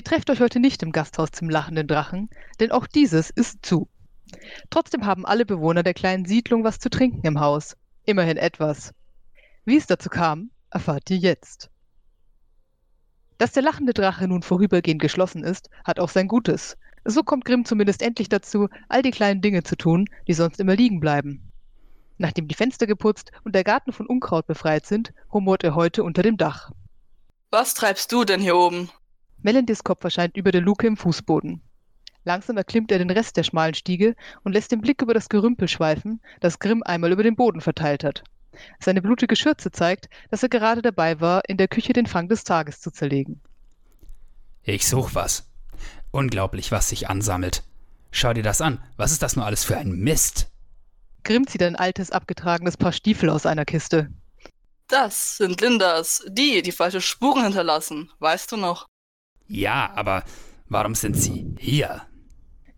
Ihr trefft euch heute nicht im Gasthaus zum lachenden Drachen, denn auch dieses ist zu. Trotzdem haben alle Bewohner der kleinen Siedlung was zu trinken im Haus. Immerhin etwas. Wie es dazu kam, erfahrt ihr jetzt. Dass der lachende Drache nun vorübergehend geschlossen ist, hat auch sein Gutes. So kommt Grimm zumindest endlich dazu, all die kleinen Dinge zu tun, die sonst immer liegen bleiben. Nachdem die Fenster geputzt und der Garten von Unkraut befreit sind, rumort er heute unter dem Dach. Was treibst du denn hier oben? Melendis Kopf erscheint über der Luke im Fußboden. Langsam erklimmt er den Rest der schmalen Stiege und lässt den Blick über das Gerümpel schweifen, das Grimm einmal über den Boden verteilt hat. Seine blutige Schürze zeigt, dass er gerade dabei war, in der Küche den Fang des Tages zu zerlegen. Ich such was. Unglaublich, was sich ansammelt. Schau dir das an. Was ist das nur alles für ein Mist? Grimm zieht ein altes, abgetragenes Paar Stiefel aus einer Kiste. Das sind Lindas, die, die falsche Spuren hinterlassen. Weißt du noch? Ja, aber warum sind sie hier?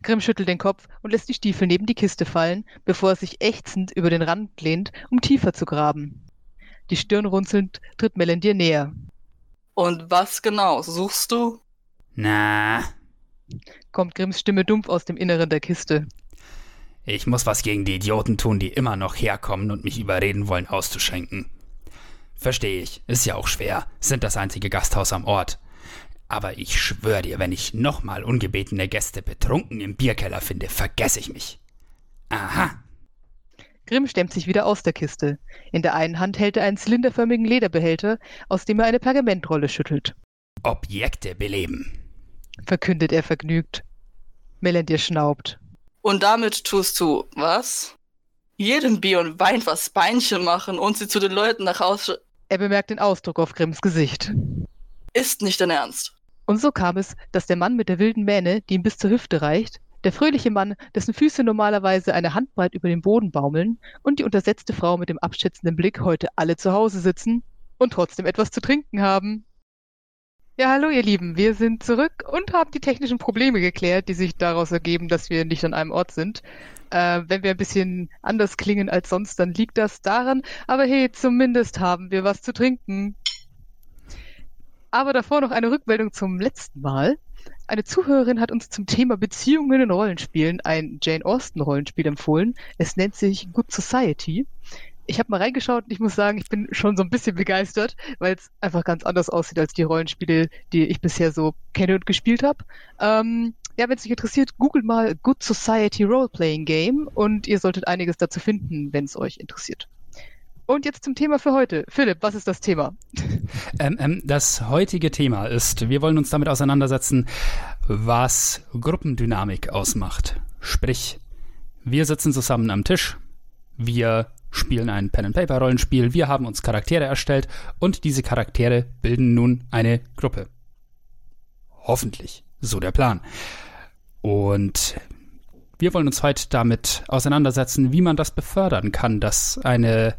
Grimm schüttelt den Kopf und lässt die Stiefel neben die Kiste fallen, bevor er sich ächzend über den Rand lehnt, um tiefer zu graben. Die Stirn runzelnd tritt Melendir näher. Und was genau suchst du? Na, Kommt Grimms Stimme dumpf aus dem Inneren der Kiste. ich muss was gegen die Idioten tun, die immer noch herkommen und mich überreden wollen, auszuschenken. Verstehe ich, ist ja auch schwer, sind das einzige Gasthaus am Ort. Aber ich schwöre dir, wenn ich nochmal ungebetene Gäste betrunken im Bierkeller finde, vergesse ich mich. Aha, Grimm stemmt sich wieder aus der Kiste. In der einen Hand hält er einen zylinderförmigen Lederbehälter, aus dem er eine Pergamentrolle schüttelt. Objekte beleben. Verkündet er vergnügt. Melendir schnaubt. Und damit tust du was? Jedem Bier und Wein was Beinchen machen und sie zu den Leuten nach Hause. Er bemerkt den Ausdruck auf Grimms Gesicht. Ist nicht dein Ernst. Und so kam es, dass der Mann mit der wilden Mähne, die ihm bis zur Hüfte reicht, der fröhliche Mann, dessen Füße normalerweise eine Handbreit über den Boden baumeln, und die untersetzte Frau mit dem abschätzenden Blick heute alle zu Hause sitzen und trotzdem etwas zu trinken haben. Ja, hallo ihr Lieben, wir sind zurück und haben die technischen Probleme geklärt, die sich daraus ergeben, dass wir nicht an einem Ort sind. Äh, wenn wir ein bisschen anders klingen als sonst, dann liegt das daran, aber hey, zumindest haben wir was zu trinken. Aber davor noch eine Rückmeldung zum letzten Mal. Eine Zuhörerin hat uns zum Thema Beziehungen in Rollenspielen ein Jane Austen Rollenspiel empfohlen. Es nennt sich Good Society. Ich habe mal reingeschaut und ich muss sagen, ich bin schon so ein bisschen begeistert, weil es einfach ganz anders aussieht als die Rollenspiele, die ich bisher so kenne und gespielt habe. Ähm, ja, wenn es euch interessiert, googelt mal Good Society Roleplaying Game und ihr solltet einiges dazu finden, wenn es euch interessiert. Und jetzt zum Thema für heute. Philipp, was ist das Thema? Ähm, ähm, das heutige Thema ist, wir wollen uns damit auseinandersetzen, was Gruppendynamik ausmacht. Sprich, wir sitzen zusammen am Tisch, wir spielen ein Pen-and-Paper-Rollenspiel, wir haben uns Charaktere erstellt und diese Charaktere bilden nun eine Gruppe. Hoffentlich, so der Plan. Und wir wollen uns heute damit auseinandersetzen, wie man das befördern kann, dass eine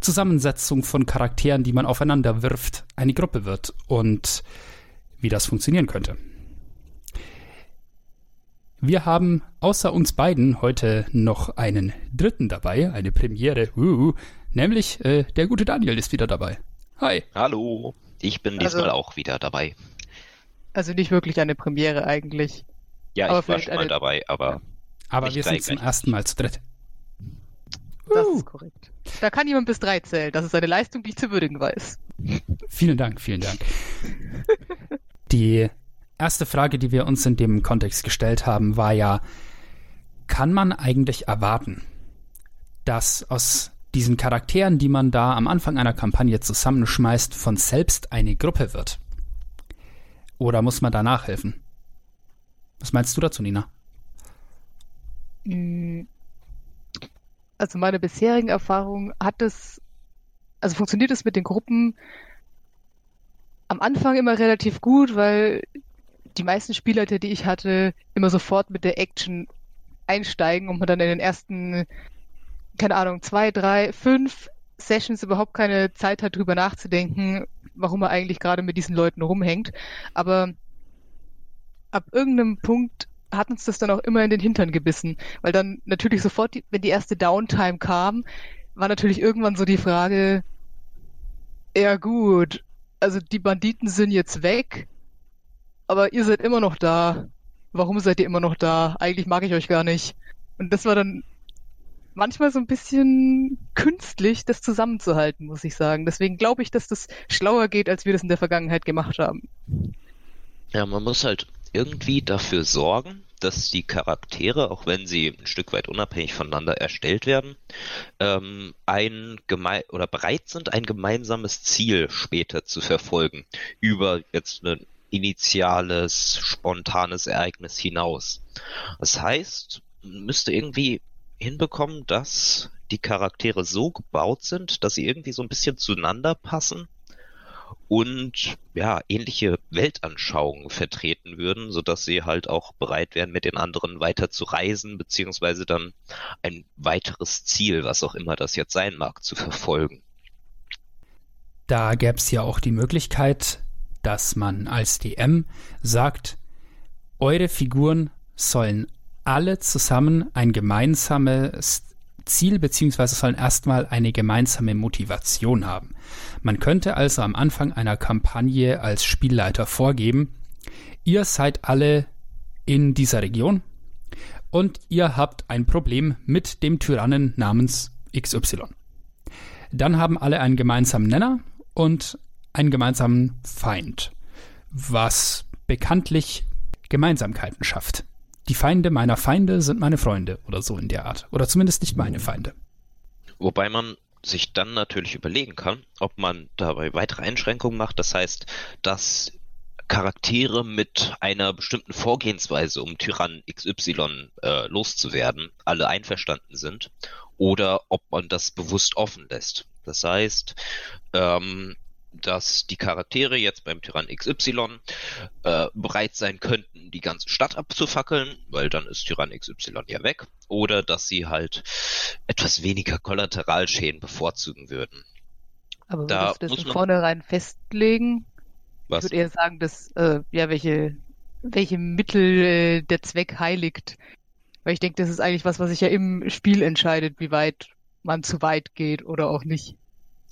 Zusammensetzung von Charakteren, die man aufeinander wirft, eine Gruppe wird und wie das funktionieren könnte. Wir haben außer uns beiden heute noch einen dritten dabei, eine Premiere, uh, nämlich äh, der gute Daniel ist wieder dabei. Hi. Hallo, ich bin Also- diesmal auch wieder dabei. Also nicht wirklich eine Premiere eigentlich. Ja, Aber ich war schon mal eine- dabei, aber Aber wir sind zum ersten Mal zu dritt. Das Uh. ist korrekt. Da kann jemand bis drei zählen. Das ist eine Leistung, die ich zu würdigen weiß. Vielen Dank, vielen Dank. Die erste Frage, die wir uns in dem Kontext gestellt haben, war ja, kann man eigentlich erwarten, dass aus diesen Charakteren, die man da am Anfang einer Kampagne zusammenschmeißt, von selbst eine Gruppe wird? Oder muss man da nachhelfen? Was meinst du dazu, Nina? Also meine bisherigen Erfahrungen hat es, also funktioniert es mit den Gruppen am Anfang immer relativ gut, weil die meisten Spielleiter, die ich hatte, immer sofort mit der Action einsteigen und man dann in den ersten, keine Ahnung, zwei, drei, fünf Sessions überhaupt keine Zeit hat, drüber nachzudenken, warum er eigentlich gerade mit diesen Leuten rumhängt. Aber ab irgendeinem Punkt hat uns das dann auch immer in den Hintern gebissen, weil dann natürlich sofort, die, wenn die erste Downtime kam, war natürlich irgendwann so die Frage, ja gut, also die Banditen sind jetzt weg, aber ihr seid immer noch da. Warum seid ihr immer noch da? Eigentlich mag ich euch gar nicht. Und das war dann manchmal so ein bisschen künstlich, das zusammenzuhalten, muss ich sagen. Deswegen glaube ich, dass das schlauer geht, als wir das in der Vergangenheit gemacht haben. Ja, man muss halt irgendwie dafür sorgen, dass die Charaktere, auch wenn sie ein Stück weit unabhängig voneinander erstellt werden, ähm, ein geme oder bereit sind, ein gemeinsames Ziel später zu verfolgen über jetzt ein initiales, spontanes Ereignis hinaus. Das heißt, man müsste irgendwie hinbekommen, dass die Charaktere so gebaut sind, dass sie irgendwie so ein bisschen zueinander passen und ja, ähnliche Weltanschauungen vertreten würden, sodass sie halt auch bereit wären, mit den anderen weiter zu reisen, beziehungsweise dann ein weiteres Ziel, was auch immer das jetzt sein mag, zu verfolgen. Da gäbe es ja auch die Möglichkeit, dass man als DM sagt, eure Figuren sollen alle zusammen ein gemeinsames Ziel beziehungsweise sollen erstmal eine gemeinsame Motivation haben. Man könnte also am Anfang einer Kampagne als Spielleiter vorgeben, ihr seid alle in dieser Region und ihr habt ein Problem mit dem Tyrannen namens XY. Dann haben alle einen gemeinsamen Nenner und einen gemeinsamen Feind, was bekanntlich Gemeinsamkeiten schafft die Feinde meiner Feinde sind meine Freunde oder so in der Art. Oder zumindest nicht meine Feinde. Wobei man sich dann natürlich überlegen kann, ob man dabei weitere Einschränkungen macht. Das heißt, dass Charaktere mit einer bestimmten Vorgehensweise, um Tyrann XY äh, loszuwerden, alle einverstanden sind, oder ob man das bewusst offen lässt. Das heißt, ähm, dass die Charaktere jetzt beim Tyrann XY äh, bereit sein könnten, die ganze Stadt abzufackeln, weil dann ist Tyrann XY ja weg, oder dass sie halt etwas weniger Kollateralschäden bevorzugen würden. Aber da würdest du das von vornherein festlegen? Was? Ich würde eher sagen, dass, äh, ja, welche, welche Mittel äh, der Zweck heiligt. Weil ich denke, das ist eigentlich was, was sich ja im Spiel entscheidet, wie weit man zu weit geht oder auch nicht.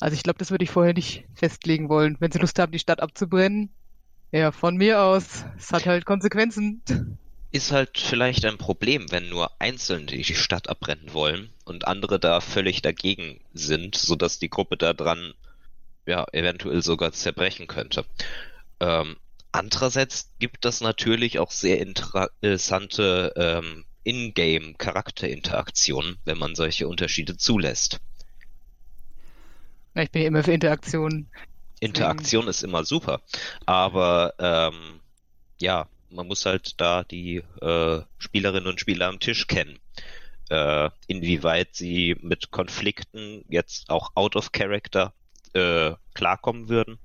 Also ich glaube, das würde ich vorher nicht festlegen wollen. Wenn sie Lust haben, die Stadt abzubrennen, ja, von mir aus. Es hat halt Konsequenzen. Ist halt vielleicht ein Problem, wenn nur Einzelne die Stadt abbrennen wollen und andere da völlig dagegen sind, sodass die Gruppe da dran ja eventuell sogar zerbrechen könnte. Ähm, andererseits gibt das natürlich auch sehr interessante ähm, Ingame-Charakterinteraktionen, wenn man solche Unterschiede zulässt. Ich bin ja immer für Interaktion. Interaktion ist immer super. Aber ähm, ja, man muss halt da die äh, Spielerinnen und Spieler am Tisch kennen. Äh, inwieweit sie mit Konflikten jetzt auch out of character äh, klarkommen würden.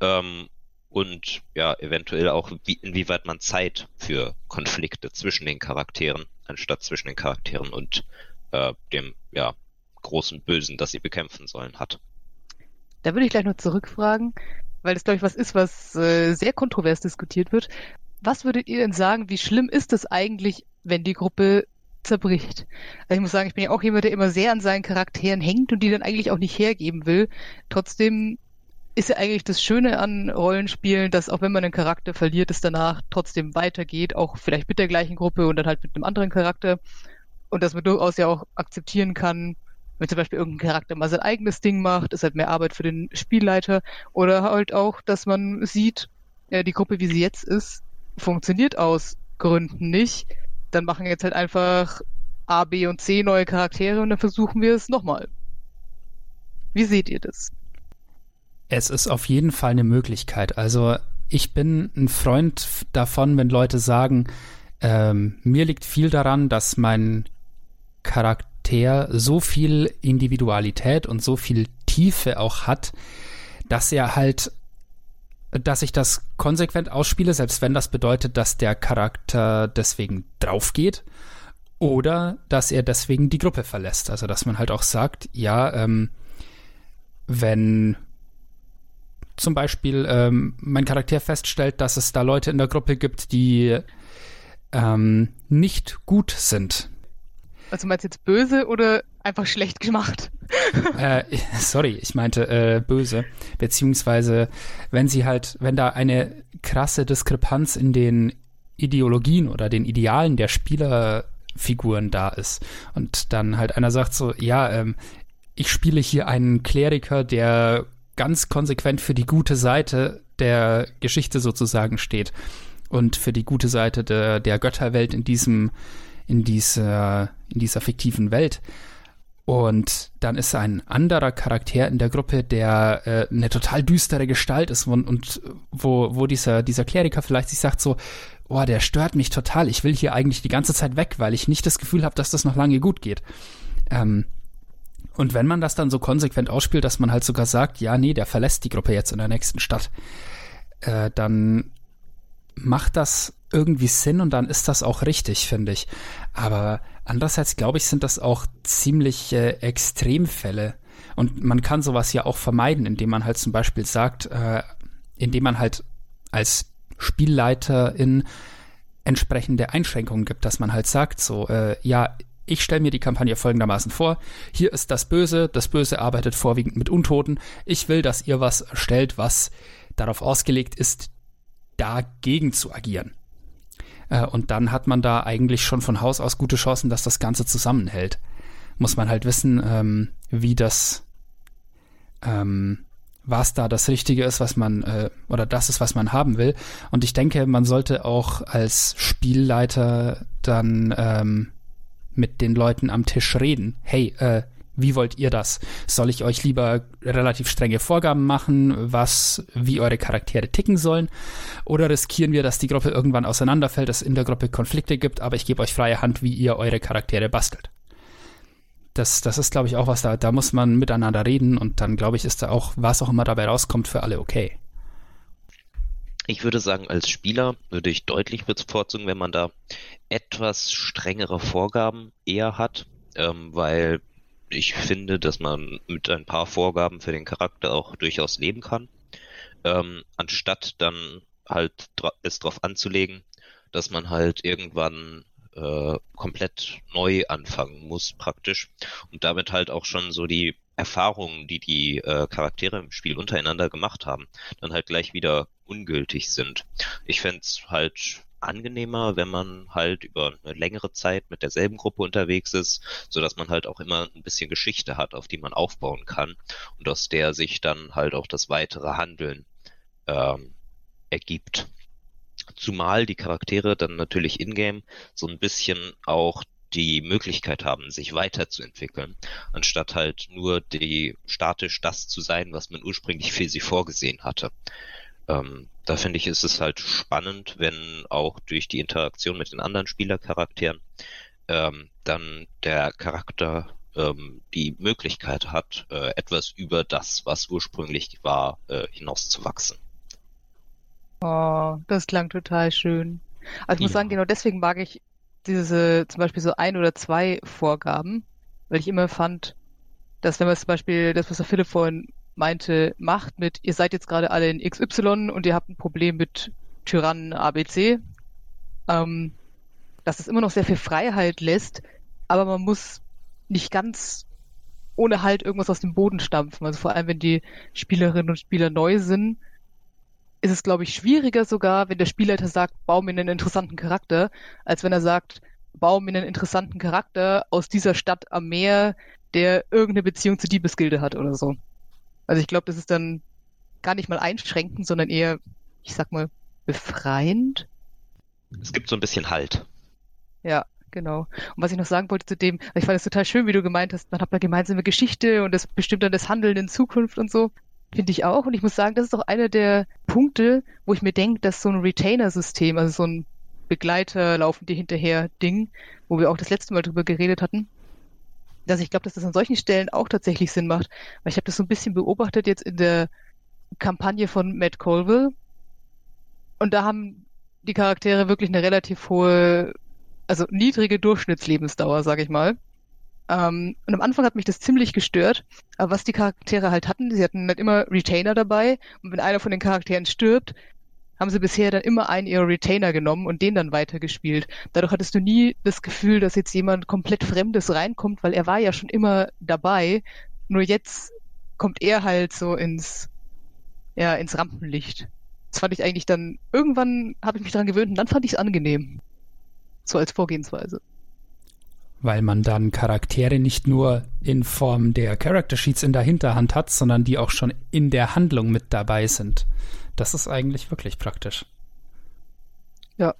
Ähm, und ja, eventuell auch, wie, inwieweit man Zeit für Konflikte zwischen den Charakteren, anstatt zwischen den Charakteren und äh, dem ja, großen Bösen, das sie bekämpfen sollen, hat. Da würde ich gleich noch zurückfragen, weil das, glaube ich, was ist, was äh, sehr kontrovers diskutiert wird. Was würdet ihr denn sagen, wie schlimm ist es eigentlich, wenn die Gruppe zerbricht? Also ich muss sagen, ich bin ja auch jemand, der immer sehr an seinen Charakteren hängt und die dann eigentlich auch nicht hergeben will. Trotzdem ist ja eigentlich das Schöne an Rollenspielen, dass auch wenn man einen Charakter verliert, es danach trotzdem weitergeht, auch vielleicht mit der gleichen Gruppe und dann halt mit einem anderen Charakter. Und dass man durchaus ja auch akzeptieren kann, wenn zum Beispiel irgendein Charakter mal sein eigenes Ding macht, ist halt mehr Arbeit für den Spielleiter. Oder halt auch, dass man sieht, ja, die Gruppe, wie sie jetzt ist, funktioniert aus Gründen nicht. Dann machen jetzt halt einfach A, B und C neue Charaktere und dann versuchen wir es nochmal. Wie seht ihr das? Es ist auf jeden Fall eine Möglichkeit. Also ich bin ein Freund davon, wenn Leute sagen, ähm, mir liegt viel daran, dass mein Charakter Charakter so viel Individualität und so viel Tiefe auch hat, dass er halt, dass ich das konsequent ausspiele, selbst wenn das bedeutet, dass der Charakter deswegen draufgeht oder dass er deswegen die Gruppe verlässt. Also dass man halt auch sagt, ja, ähm, wenn zum Beispiel ähm, mein Charakter feststellt, dass es da Leute in der Gruppe gibt, die ähm, nicht gut sind, also meinst du jetzt böse oder einfach schlecht gemacht? äh, sorry, ich meinte äh, böse. Beziehungsweise, wenn sie halt, wenn da eine krasse Diskrepanz in den Ideologien oder den Idealen der Spielerfiguren da ist und dann halt einer sagt so, ja, ähm, ich spiele hier einen Kleriker, der ganz konsequent für die gute Seite der Geschichte sozusagen steht und für die gute Seite der, der Götterwelt in diesem, in dieser, in dieser fiktiven Welt. Und dann ist ein anderer Charakter in der Gruppe, der äh, eine total düstere Gestalt ist und, und wo, wo dieser, dieser Kleriker vielleicht sich sagt so, oh, der stört mich total, ich will hier eigentlich die ganze Zeit weg, weil ich nicht das Gefühl habe, dass das noch lange gut geht. Ähm, und wenn man das dann so konsequent ausspielt, dass man halt sogar sagt, ja, nee, der verlässt die Gruppe jetzt in der nächsten Stadt, äh, dann macht das irgendwie Sinn und dann ist das auch richtig, finde ich. Aber andererseits, glaube ich, sind das auch ziemlich äh, Extremfälle. Und man kann sowas ja auch vermeiden, indem man halt zum Beispiel sagt, äh, indem man halt als Spielleiterin entsprechende Einschränkungen gibt, dass man halt sagt, so, äh, ja, ich stelle mir die Kampagne folgendermaßen vor. Hier ist das Böse. Das Böse arbeitet vorwiegend mit Untoten. Ich will, dass ihr was erstellt, was darauf ausgelegt ist, dagegen zu agieren. Äh, und dann hat man da eigentlich schon von Haus aus gute Chancen, dass das Ganze zusammenhält. Muss man halt wissen, ähm, wie das, ähm, was da das Richtige ist, was man, äh, oder das ist, was man haben will. Und ich denke, man sollte auch als Spielleiter dann ähm, mit den Leuten am Tisch reden. Hey, äh, wie wollt ihr das? Soll ich euch lieber relativ strenge Vorgaben machen, was, wie eure Charaktere ticken sollen? Oder riskieren wir, dass die Gruppe irgendwann auseinanderfällt, dass es in der Gruppe Konflikte gibt, aber ich gebe euch freie Hand, wie ihr eure Charaktere bastelt? Das, das ist, glaube ich, auch was da, da muss man miteinander reden und dann, glaube ich, ist da auch, was auch immer dabei rauskommt, für alle okay. Ich würde sagen, als Spieler würde ich deutlich bevorzugen, wenn man da etwas strengere Vorgaben eher hat, ähm, weil ich finde, dass man mit ein paar Vorgaben für den Charakter auch durchaus leben kann, ähm, anstatt dann halt es darauf anzulegen, dass man halt irgendwann äh, komplett neu anfangen muss praktisch und damit halt auch schon so die Erfahrungen, die die äh, Charaktere im Spiel untereinander gemacht haben, dann halt gleich wieder ungültig sind. Ich fände halt angenehmer, wenn man halt über eine längere Zeit mit derselben Gruppe unterwegs ist, so dass man halt auch immer ein bisschen Geschichte hat, auf die man aufbauen kann und aus der sich dann halt auch das weitere Handeln ähm, ergibt. Zumal die Charaktere dann natürlich in-game so ein bisschen auch die Möglichkeit haben, sich weiterzuentwickeln, anstatt halt nur die statisch das zu sein, was man ursprünglich für sie vorgesehen hatte. Ähm, da finde ich, ist es halt spannend, wenn auch durch die Interaktion mit den anderen Spielercharakteren ähm, dann der Charakter ähm, die Möglichkeit hat, äh, etwas über das, was ursprünglich war, äh, hinauszuwachsen. Oh, das klang total schön. Also ich muss Ja. sagen, genau deswegen mag ich diese zum Beispiel so ein oder zwei Vorgaben, weil ich immer fand, dass wenn man zum Beispiel das, was der Philipp vorhin meinte, macht mit, ihr seid jetzt gerade alle in XY und ihr habt ein Problem mit Tyrannen ABC, ähm, dass es immer noch sehr viel Freiheit lässt, aber man muss nicht ganz ohne Halt irgendwas aus dem Boden stampfen. Also vor allem, wenn die Spielerinnen und Spieler neu sind, ist es, glaube ich, schwieriger sogar, wenn der Spielleiter sagt, bau mir einen interessanten Charakter, als wenn er sagt, bau mir einen interessanten Charakter aus dieser Stadt am Meer, der irgendeine Beziehung zur Diebesgilde hat oder so. Also ich glaube, das ist dann gar nicht mal einschränkend, sondern eher, ich sag mal, befreiend. Es gibt so ein bisschen Halt. Ja, genau. Und was ich noch sagen wollte zu dem, ich fand es total schön, wie du gemeint hast, man hat eine gemeinsame Geschichte und das bestimmt dann das Handeln in Zukunft und so. Finde ich auch. Und ich muss sagen, das ist auch einer der Punkte, wo ich mir denke, dass so ein Retainer-System, also so ein Begleiter laufen dir hinterher Ding, wo wir auch das letzte Mal drüber geredet hatten, dass ich glaube, dass das an solchen Stellen auch tatsächlich Sinn macht. Weil ich habe das so ein bisschen beobachtet jetzt in der Kampagne von Matt Colville. Und da haben die Charaktere wirklich eine relativ hohe, also niedrige Durchschnittslebensdauer, sage ich mal. Ähm, und am Anfang hat mich das ziemlich gestört. Aber was die Charaktere halt hatten, sie hatten halt immer Retainer dabei. Und wenn einer von den Charakteren stirbt, haben sie bisher dann immer einen ihrer Retainer genommen und den dann weitergespielt. Dadurch hattest du nie das Gefühl, dass jetzt jemand komplett Fremdes reinkommt, weil er war ja schon immer dabei. Nur jetzt kommt er halt so ins, ja, ins Rampenlicht. Das fand ich eigentlich dann, irgendwann habe ich mich daran gewöhnt und dann fand ich es angenehm. So als Vorgehensweise. Weil man dann Charaktere nicht nur in Form der Character Sheets in der Hinterhand hat, sondern die auch schon in der Handlung mit dabei sind. Das ist eigentlich wirklich praktisch. Ja.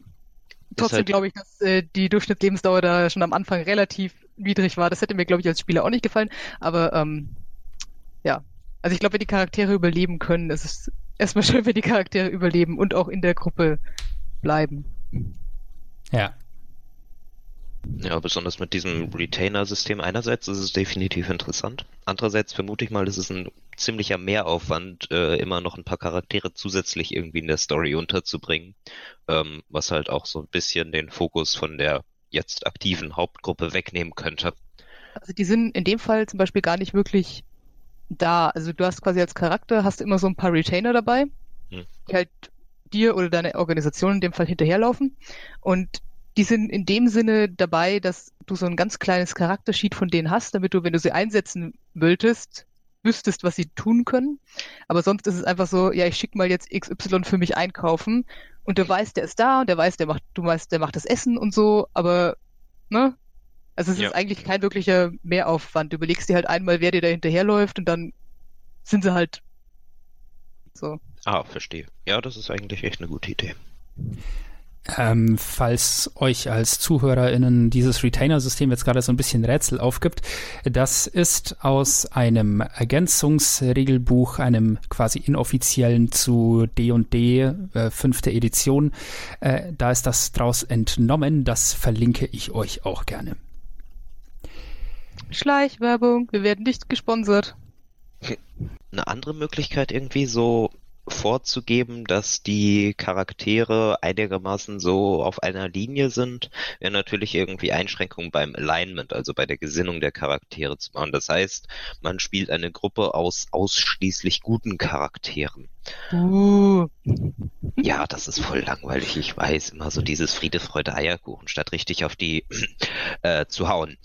Trotzdem halt- glaube ich, dass äh, die Durchschnittslebensdauer da schon am Anfang relativ niedrig war. Das hätte mir, glaube ich, als Spieler auch nicht gefallen. Aber ähm, ja. Also ich glaube, wenn die Charaktere überleben können, ist es erstmal schön, wenn die Charaktere überleben und auch in der Gruppe bleiben. Ja. Ja, besonders mit diesem Retainer-System einerseits ist es definitiv interessant. Andererseits vermute ich mal, es ist ein ziemlicher Mehraufwand, äh, immer noch ein paar Charaktere zusätzlich irgendwie in der Story unterzubringen, ähm, was halt auch so ein bisschen den Fokus von der jetzt aktiven Hauptgruppe wegnehmen könnte. Also die sind in dem Fall zum Beispiel gar nicht wirklich da. Also du hast quasi als Charakter hast du immer so ein paar Retainer dabei, Hm. die halt dir oder deiner Organisation in dem Fall hinterherlaufen. Und die sind in dem Sinne dabei, dass du so ein ganz kleines Charaktersheet von denen hast, damit du, wenn du sie einsetzen wolltest, wüsstest, was sie tun können. Aber sonst ist es einfach so, ja, ich schicke mal jetzt XY für mich einkaufen und der weiß, der ist da und der weiß, der macht, du weißt, der macht das Essen und so, aber, ne? Also es Ja. ist eigentlich kein wirklicher Mehraufwand. Du überlegst dir halt einmal, wer dir da hinterherläuft und dann sind sie halt so. Ah, verstehe. Ja, das ist eigentlich echt eine gute Idee. Ähm, falls euch als ZuhörerInnen dieses Retainer-System jetzt gerade so ein bisschen Rätsel aufgibt, das ist aus einem Ergänzungsregelbuch, einem quasi inoffiziellen zu D&D, äh, fünfte Edition. Äh, da ist das draus entnommen, das verlinke ich euch auch gerne. Schleichwerbung, wir werden nicht gesponsert. Eine andere Möglichkeit irgendwie so vorzugeben, dass die Charaktere einigermaßen so auf einer Linie sind, wäre natürlich irgendwie Einschränkungen beim Alignment, also bei der Gesinnung der Charaktere zu machen. Das heißt, man spielt eine Gruppe aus ausschließlich guten Charakteren. Uh, Ja, das ist voll langweilig, ich weiß. Immer so dieses Friede, Freude, Eierkuchen, statt richtig auf die äh, zu hauen.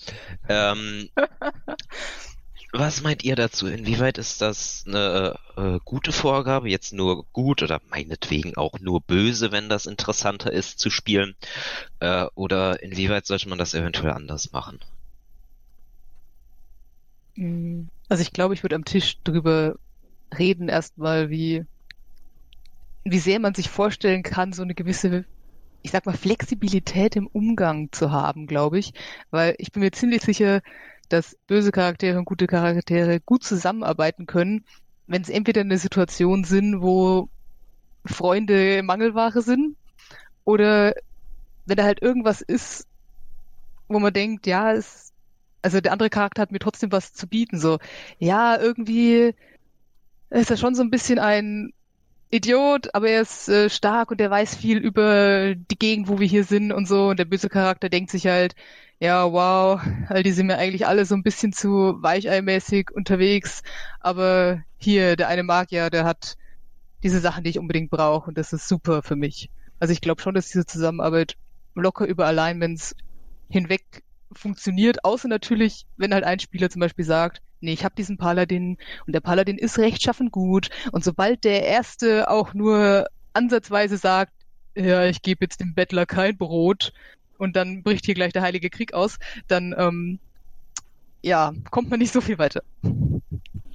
Ähm, was meint ihr dazu? Inwieweit ist das eine äh, gute Vorgabe? Jetzt nur gut oder meinetwegen auch nur böse, wenn das interessanter ist zu spielen? Äh, oder inwieweit sollte man das eventuell anders machen? mm. also ich glaube, ich würde am Tisch drüber reden erstmal, wie, wie sehr man sich vorstellen kann, so eine gewisse, ich sag mal, Flexibilität im Umgang zu haben, glaube ich. Weil ich bin mir ziemlich sicher, dass böse Charaktere und gute Charaktere gut zusammenarbeiten können, wenn es entweder eine Situation sind, wo Freunde Mangelware sind oder wenn da halt irgendwas ist, wo man denkt, ja, es, also der andere Charakter hat mir trotzdem was zu bieten, so, ja, irgendwie ist er schon so ein bisschen ein Idiot, aber er ist äh, stark und er weiß viel über die Gegend, wo wir hier sind und so. Und der böse Charakter denkt sich halt, ja, wow, all die sind mir eigentlich alle so ein bisschen zu weicheimäßig unterwegs. Aber hier, der eine Magier, der hat diese Sachen, die ich unbedingt brauche und das ist super für mich. Also ich glaube schon, dass diese Zusammenarbeit locker über Alignments hinweg funktioniert, außer natürlich, wenn halt ein Spieler zum Beispiel sagt, nee, ich habe diesen Paladin und der Paladin ist rechtschaffen gut und sobald der Erste auch nur ansatzweise sagt, ja, ich gebe jetzt dem Bettler kein Brot und dann bricht hier gleich der Heilige Krieg aus, dann ähm, ja, kommt man nicht so viel weiter.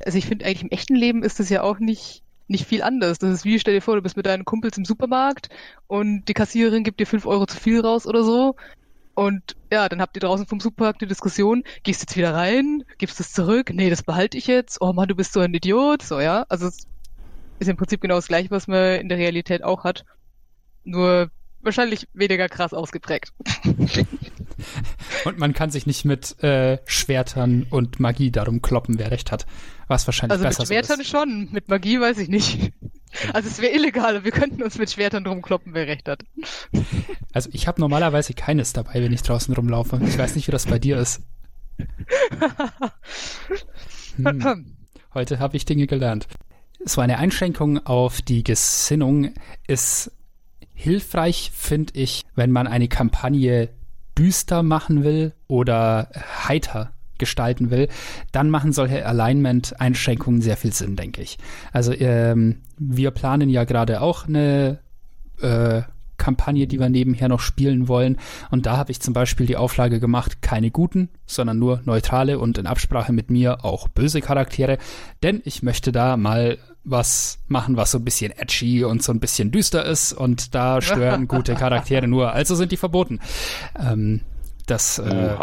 Also ich finde eigentlich im echten Leben ist das ja auch nicht nicht viel anders. Das ist wie, stell dir vor, du bist mit deinen Kumpels im Supermarkt und die Kassiererin gibt dir fünf Euro zu viel raus oder so. Und ja, dann habt ihr draußen vom Supermarkt eine Diskussion. Gehst jetzt wieder rein? Gibst es zurück? Nee, das behalte ich jetzt. Oh Mann, du bist so ein Idiot. So, ja. Also es ist im Prinzip genau das gleiche, was man in der Realität auch hat. Nur wahrscheinlich weniger krass ausgeprägt. Und man kann sich nicht mit äh, Schwertern und Magie darum kloppen, wer recht hat. Was wahrscheinlich Also mit besser Schwertern so ist. schon, mit Magie weiß ich nicht. Also es wäre illegal, wir könnten uns mit Schwertern drum kloppen, wer recht hat. Also ich habe normalerweise keines dabei, wenn ich draußen rumlaufe. Ich weiß nicht, wie das bei dir ist. Hm. Heute habe ich Dinge gelernt. So eine Einschränkung auf die Gesinnung ist hilfreich, finde ich, wenn man eine Kampagne düster machen will oder heiter gestalten will, dann machen solche Alignment-Einschränkungen sehr viel Sinn, denke ich. Also ähm, wir planen ja gerade auch eine äh, Kampagne, die wir nebenher noch spielen wollen. Und da habe ich zum Beispiel die Auflage gemacht, keine guten, sondern nur neutrale und in Absprache mit mir auch böse Charaktere. Denn ich möchte da mal was machen, was so ein bisschen edgy und so ein bisschen düster ist. Und da stören gute Charaktere nur. Also sind die verboten. Ähm, das äh,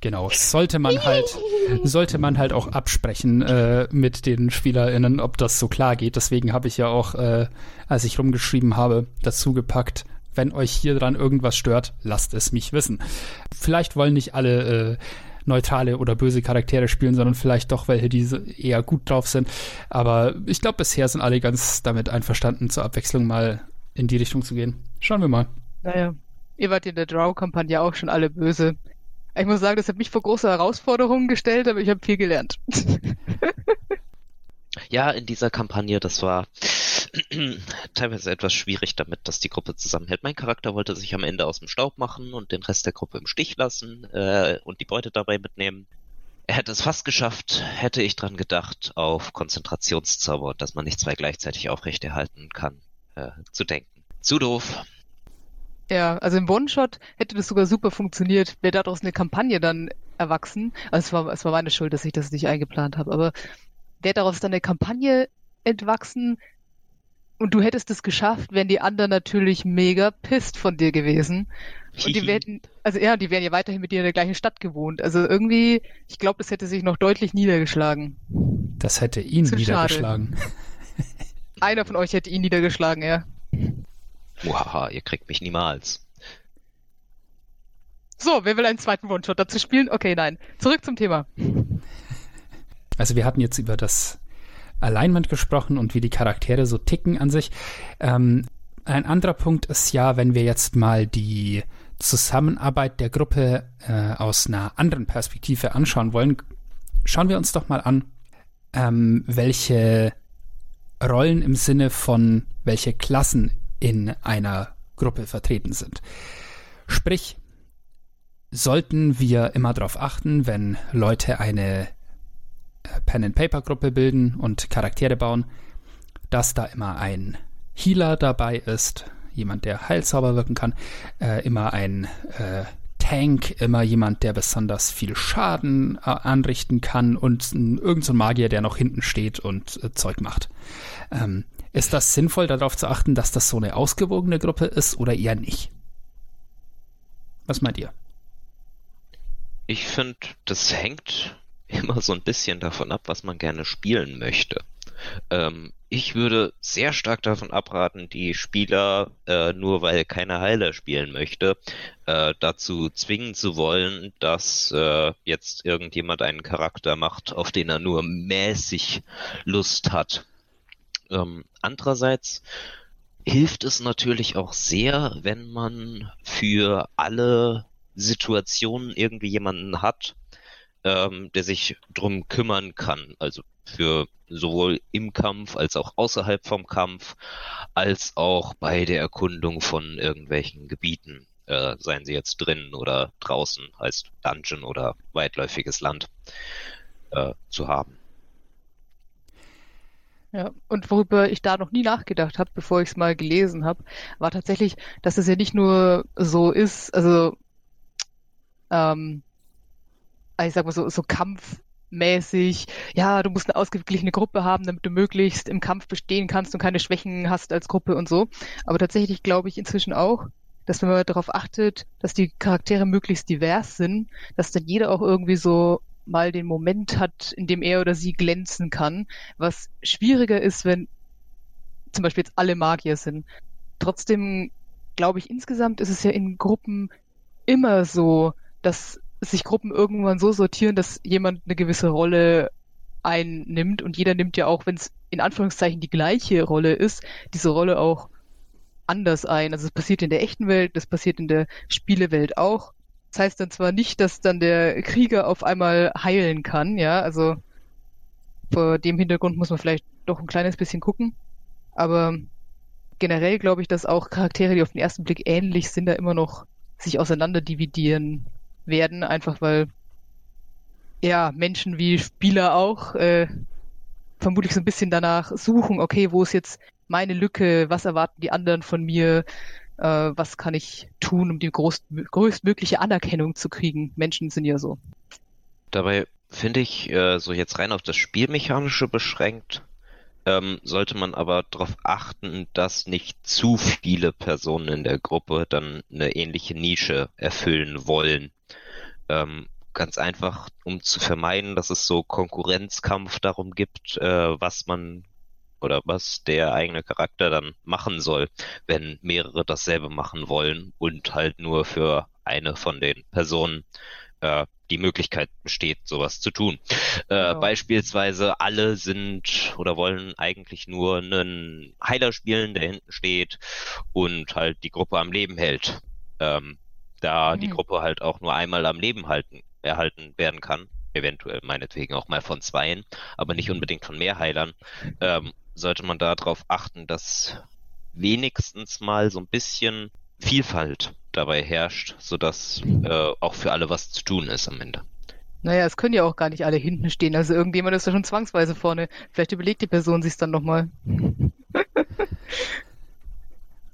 genau sollte man halt sollte man halt auch absprechen äh, mit den SpielerInnen, ob das so klar geht. Deswegen habe ich ja auch, äh, als ich rumgeschrieben habe, dazu gepackt. Wenn euch hier dran irgendwas stört, lasst es mich wissen. Vielleicht wollen nicht alle äh, neutrale oder böse Charaktere spielen, sondern vielleicht doch welche, die eher gut drauf sind. Aber ich glaube, bisher sind alle ganz damit einverstanden, zur Abwechslung mal in die Richtung zu gehen. Schauen wir mal. Naja, Ihr wart in der Draw-Kampagne auch schon alle böse. Ich muss sagen, das hat mich vor große Herausforderungen gestellt, aber ich habe viel gelernt. ja, in dieser Kampagne, das war teilweise etwas schwierig damit, dass die Gruppe zusammenhält. Mein Charakter wollte sich am Ende aus dem Staub machen und den Rest der Gruppe im Stich lassen äh, und die Beute dabei mitnehmen. Er hätte es fast geschafft, hätte ich dran gedacht, auf Konzentrationszauber, dass man nicht zwei gleichzeitig aufrechterhalten kann, äh, zu denken. Zu doof. Ja, also im One-Shot hätte das sogar super funktioniert, wäre daraus eine Kampagne dann erwachsen. Also es war, es war meine Schuld, dass ich das nicht eingeplant habe, aber wäre daraus dann eine Kampagne entwachsen und du hättest es geschafft, wären die anderen natürlich mega pisst von dir gewesen. Und die werden, also ja, die wären ja weiterhin mit dir in der gleichen Stadt gewohnt. Also irgendwie, ich glaube, das hätte sich noch deutlich niedergeschlagen. Das hätte ihn Zu niedergeschlagen. Schade. Einer von euch hätte ihn niedergeschlagen, ja. Muhaha, ihr kriegt mich niemals. So, wer will einen zweiten One-Shot dazu spielen? Okay, nein. Zurück zum Thema. Also wir hatten jetzt über das Alignment gesprochen und wie die Charaktere so ticken an sich. Ähm, ein anderer Punkt ist ja, wenn wir jetzt mal die Zusammenarbeit der Gruppe äh, aus einer anderen Perspektive anschauen wollen, schauen wir uns doch mal an, ähm, welche Rollen im Sinne von welche Klassen in einer Gruppe vertreten sind. Sprich, sollten wir immer darauf achten, wenn Leute eine äh, Pen-and-Paper-Gruppe bilden und Charaktere bauen, dass da immer ein Healer dabei ist, jemand, der Heilzauber wirken kann, äh, immer ein äh, Tank, immer jemand, der besonders viel Schaden äh, anrichten kann und irgendein so Magier, der noch hinten steht und äh, Zeug macht. Ähm, ist das sinnvoll, darauf zu achten, dass das so eine ausgewogene Gruppe ist oder eher nicht? Was meint ihr? Ich finde, das hängt immer so ein bisschen davon ab, was man gerne spielen möchte. Ähm, ich würde sehr stark davon abraten, die Spieler, äh, nur weil keiner Heiler spielen möchte, äh, dazu zwingen zu wollen, dass äh, jetzt irgendjemand einen Charakter macht, auf den er nur mäßig Lust hat. Ähm, andererseits hilft es natürlich auch sehr, wenn man für alle Situationen irgendwie jemanden hat, ähm, der sich drum kümmern kann. Also für sowohl im Kampf als auch außerhalb vom Kampf, als auch bei der Erkundung von irgendwelchen Gebieten, äh, seien sie jetzt drinnen oder draußen als Dungeon oder weitläufiges Land äh, zu haben. Ja, und worüber ich da noch nie nachgedacht habe, bevor ich es mal gelesen habe, war tatsächlich, dass es ja nicht nur so ist, also ähm, ich sag mal so, so kampfmäßig, ja, du musst eine ausgeglichene Gruppe haben, damit du möglichst im Kampf bestehen kannst und keine Schwächen hast als Gruppe und so. Aber tatsächlich glaube ich inzwischen auch, dass wenn man darauf achtet, dass die Charaktere möglichst divers sind, dass dann jeder auch irgendwie so mal den Moment hat, in dem er oder sie glänzen kann, was schwieriger ist, wenn zum Beispiel jetzt alle Magier sind. Trotzdem glaube ich, insgesamt ist es ja in Gruppen immer so, dass sich Gruppen irgendwann so sortieren, dass jemand eine gewisse Rolle einnimmt und jeder nimmt ja auch, wenn es in Anführungszeichen die gleiche Rolle ist, diese Rolle auch anders ein. Also es passiert in der echten Welt, das passiert in der Spielewelt auch. Das heißt dann zwar nicht, dass dann der Krieger auf einmal heilen kann, ja, also vor dem Hintergrund muss man vielleicht doch ein kleines bisschen gucken, aber generell glaube ich, dass auch Charaktere, die auf den ersten Blick ähnlich sind, da immer noch sich auseinander dividieren werden, einfach weil ja, Menschen wie Spieler auch äh, vermutlich so ein bisschen danach suchen, okay, wo ist jetzt meine Lücke, was erwarten die anderen von mir, äh, was kann ich tun, um die groß, größtmögliche Anerkennung zu kriegen. Menschen sind ja so. Dabei finde ich, äh, so jetzt rein auf das Spielmechanische beschränkt, ähm, sollte man aber darauf achten, dass nicht zu viele Personen in der Gruppe dann eine ähnliche Nische erfüllen wollen. Ähm, ganz einfach, um zu vermeiden, dass es so Konkurrenzkampf darum gibt, äh, was man oder was der eigene Charakter dann machen soll, wenn mehrere dasselbe machen wollen und halt nur für eine von den Personen äh, die Möglichkeit besteht, sowas zu tun. Äh, genau. Beispielsweise alle sind oder wollen eigentlich nur einen Heiler spielen, der hinten steht und halt die Gruppe am Leben hält. Ähm, da mhm. die Gruppe halt auch nur einmal am Leben halten, erhalten werden kann, eventuell meinetwegen auch mal von zweien, aber nicht unbedingt von mehr Heilern, ähm, sollte man darauf achten, dass wenigstens mal so ein bisschen Vielfalt dabei herrscht, sodass äh, auch für alle was zu tun ist am Ende. Naja, es können ja auch gar nicht alle hinten stehen. Also irgendjemand ist ja schon zwangsweise vorne. Vielleicht überlegt die Person sich dann nochmal.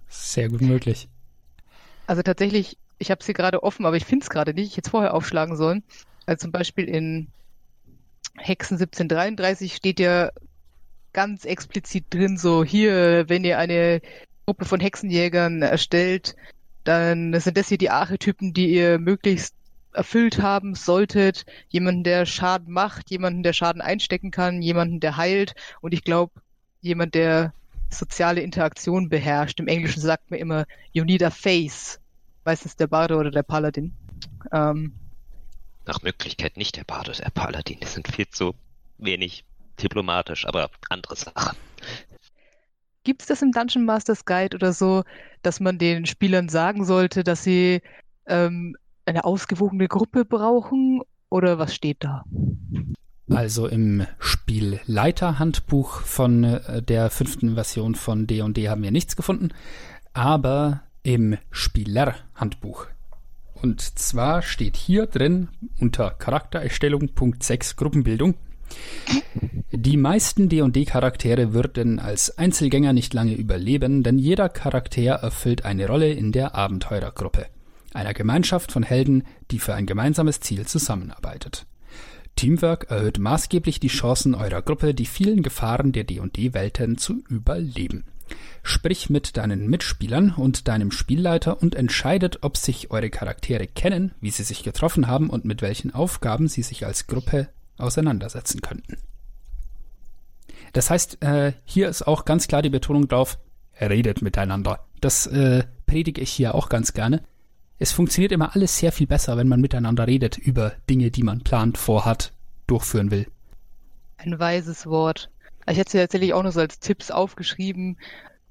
Sehr gut möglich. Also tatsächlich, ich habe sie gerade offen, aber ich finde es gerade nicht. Ich hätte es vorher aufschlagen sollen. Also zum Beispiel in Hexen 1733 steht ja ganz explizit drin, so hier, wenn ihr eine Gruppe von Hexenjägern erstellt, dann sind das hier die Archetypen, die ihr möglichst erfüllt haben solltet. Jemanden, der Schaden macht, jemanden, der Schaden einstecken kann, jemanden, der heilt und ich glaube, jemand, der soziale Interaktion beherrscht. Im Englischen sagt man immer, you need a face. Meistens der Barde oder der Paladin. Ähm, Nach Möglichkeit nicht der Barde oder der Paladin. Die sind viel zu wenig diplomatisch, aber andere Sache. Gibt es das im Dungeon Masters Guide oder so, dass man den Spielern sagen sollte, dass sie ähm, eine ausgewogene Gruppe brauchen? Oder was steht da? Also im Spielleiterhandbuch von äh, der fünften Version von D&D haben wir nichts gefunden, aber im Spielerhandbuch. Und zwar steht hier drin unter Charaktererstellung Punkt 6 Gruppenbildung die meisten D&D-Charaktere würden als Einzelgänger nicht lange überleben, denn jeder Charakter erfüllt eine Rolle in der Abenteurergruppe, einer Gemeinschaft von Helden, die für ein gemeinsames Ziel zusammenarbeitet. Teamwork erhöht maßgeblich die Chancen eurer Gruppe, die vielen Gefahren der D&D-Welten zu überleben. Sprich mit deinen Mitspielern und deinem Spielleiter und entscheidet, ob sich eure Charaktere kennen, wie sie sich getroffen haben und mit welchen Aufgaben sie sich als Gruppe auseinandersetzen könnten. Das heißt, äh, hier ist auch ganz klar die Betonung drauf, redet miteinander. Das äh, predige ich hier auch ganz gerne. Es funktioniert immer alles sehr viel besser, wenn man miteinander redet über Dinge, die man plant, vorhat, durchführen will. Ein weises Wort. Ich hätte es tatsächlich auch noch so als Tipps aufgeschrieben.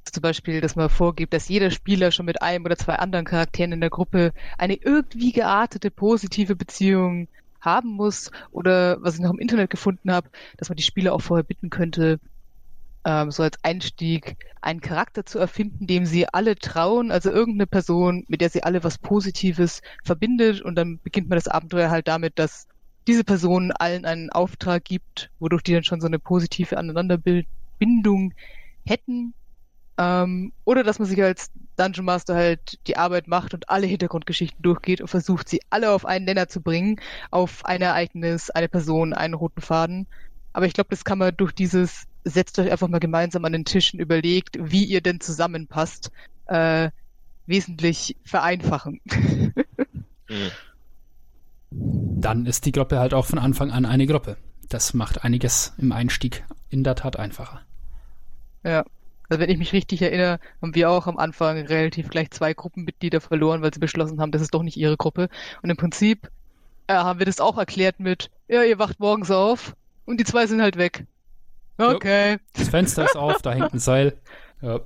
Zum Beispiel, dass man vorgibt, dass jeder Spieler schon mit einem oder zwei anderen Charakteren in der Gruppe eine irgendwie geartete positive Beziehung haben muss. Oder was ich noch im Internet gefunden habe, dass man die Spieler auch vorher bitten könnte, ähm, so als Einstieg einen Charakter zu erfinden, dem sie alle trauen, also irgendeine Person, mit der sie alle was Positives verbindet. Und dann beginnt man das Abenteuer halt damit, dass diese Person allen einen Auftrag gibt, wodurch die dann schon so eine positive Aneinanderbindung hätten ähm, oder dass man sich als Dungeon Master halt die Arbeit macht und alle Hintergrundgeschichten durchgeht und versucht, sie alle auf einen Nenner zu bringen, auf ein Ereignis, eine Person, einen roten Faden. Aber ich glaube, das kann man durch dieses, setzt euch einfach mal gemeinsam an den Tischen, überlegt, wie ihr denn zusammenpasst, äh, wesentlich vereinfachen. Mhm. Dann ist die Gruppe halt auch von Anfang an eine Gruppe. Das macht einiges im Einstieg in der Tat einfacher. Ja, also wenn ich mich richtig erinnere, haben wir auch am Anfang relativ gleich zwei Gruppenmitglieder verloren, weil sie beschlossen haben, das ist doch nicht ihre Gruppe. Und im Prinzip äh, haben wir das auch erklärt mit, ja, ihr wacht morgens auf und die zwei sind halt weg. Okay. Das Fenster ist auf, da hängt ein Seil. Ja.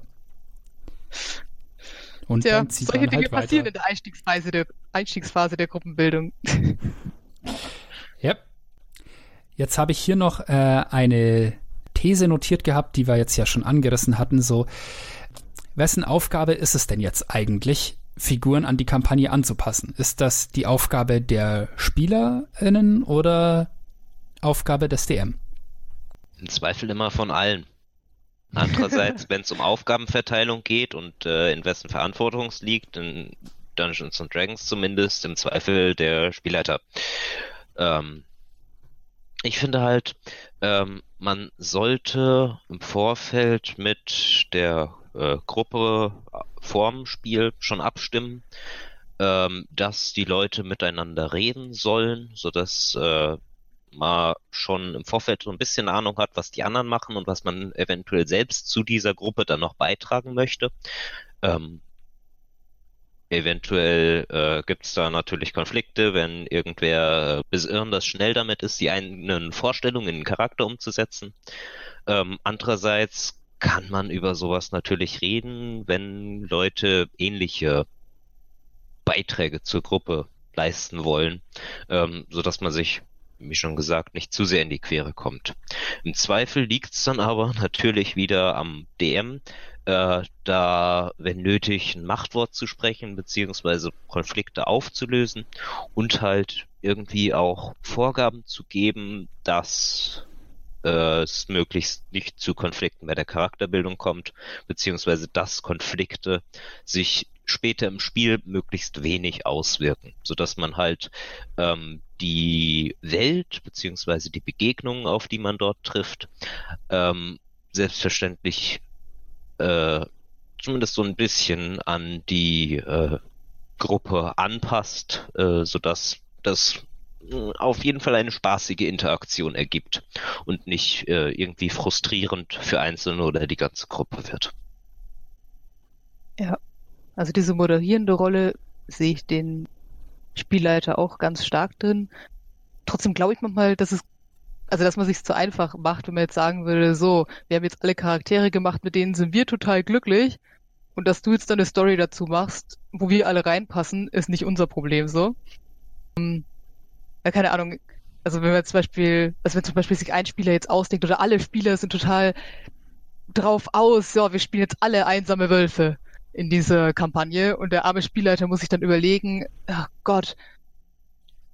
Und Tja, dann zieht solche Dinge halt passieren in der Einstiegsphase der, Einstiegsphase der Gruppenbildung. ja. Jetzt habe ich hier noch äh, eine These notiert gehabt, die wir jetzt ja schon angerissen hatten, so, wessen Aufgabe ist es denn jetzt eigentlich, Figuren an die Kampagne anzupassen? Ist das die Aufgabe der SpielerInnen oder Aufgabe des DM? Im Zweifel immer von allen. Andererseits, wenn es um Aufgabenverteilung geht und äh, in wessen Verantwortung es liegt, in Dungeons and Dragons zumindest, im Zweifel der Spielleiter. Ähm, ich finde halt, ähm, man sollte im Vorfeld mit der äh, Gruppe vorm Spiel schon abstimmen, ähm, dass die Leute miteinander reden sollen, sodass äh, man schon im Vorfeld so ein bisschen Ahnung hat, was die anderen machen und was man eventuell selbst zu dieser Gruppe dann noch beitragen möchte. Ähm, eventuell äh, gibt es da natürlich Konflikte, wenn irgendwer äh, besonders schnell damit ist, die eigenen Vorstellungen in den Charakter umzusetzen. Ähm, andererseits kann man über sowas natürlich reden, wenn Leute ähnliche Beiträge zur Gruppe leisten wollen, ähm, so dass man sich wie schon gesagt, nicht zu sehr in die Quere kommt. Im Zweifel liegt es dann aber natürlich wieder am DM, äh, da, wenn nötig, ein Machtwort zu sprechen, beziehungsweise Konflikte aufzulösen und halt irgendwie auch Vorgaben zu geben, dass äh, es möglichst nicht zu Konflikten bei der Charakterbildung kommt, beziehungsweise dass Konflikte sich später im Spiel möglichst wenig auswirken, so dass man halt ähm, die Welt beziehungsweise die Begegnungen, auf die man dort trifft, ähm, selbstverständlich äh, zumindest so ein bisschen an die äh, Gruppe anpasst, äh, sodass das äh, auf jeden Fall eine spaßige Interaktion ergibt und nicht äh, irgendwie frustrierend für Einzelne oder die ganze Gruppe wird. Ja, also diese moderierende Rolle sehe ich den Spielleiter auch ganz stark drin. Trotzdem glaube ich manchmal, dass es, also dass man sich zu einfach macht, wenn man jetzt sagen würde, so, wir haben jetzt alle Charaktere gemacht, mit denen sind wir total glücklich und dass du jetzt dann eine Story dazu machst, wo wir alle reinpassen, ist nicht unser Problem so. Um, ja, keine Ahnung. Also wenn man zum Beispiel, also wenn zum Beispiel sich ein Spieler jetzt ausdenkt oder alle Spieler sind total drauf aus, ja, wir spielen jetzt alle einsame Wölfe in dieser Kampagne. Und der arme Spielleiter muss sich dann überlegen, ach Gott,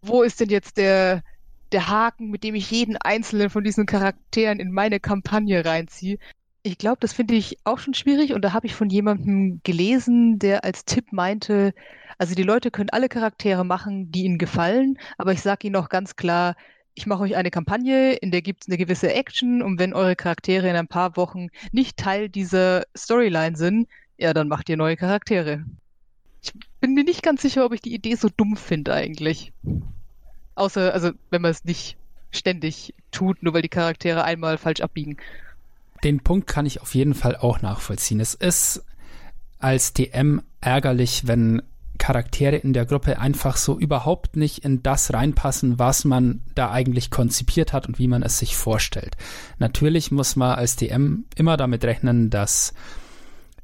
wo ist denn jetzt der, der Haken, mit dem ich jeden einzelnen von diesen Charakteren in meine Kampagne reinziehe? Ich glaube, das finde ich auch schon schwierig. Und da habe ich von jemandem gelesen, der als Tipp meinte, also die Leute können alle Charaktere machen, die ihnen gefallen, aber ich sage ihnen auch ganz klar, ich mache euch eine Kampagne, in der gibt es eine gewisse Action. Und wenn eure Charaktere in ein paar Wochen nicht Teil dieser Storyline sind, ja, dann macht ihr neue Charaktere. Ich bin mir nicht ganz sicher, ob ich die Idee so dumm finde eigentlich. Außer, also, wenn man es nicht ständig tut, nur weil die Charaktere einmal falsch abbiegen. Den Punkt kann ich auf jeden Fall auch nachvollziehen. Es ist als DM ärgerlich, wenn Charaktere in der Gruppe einfach so überhaupt nicht in das reinpassen, was man da eigentlich konzipiert hat und wie man es sich vorstellt. Natürlich muss man als DM immer damit rechnen, dass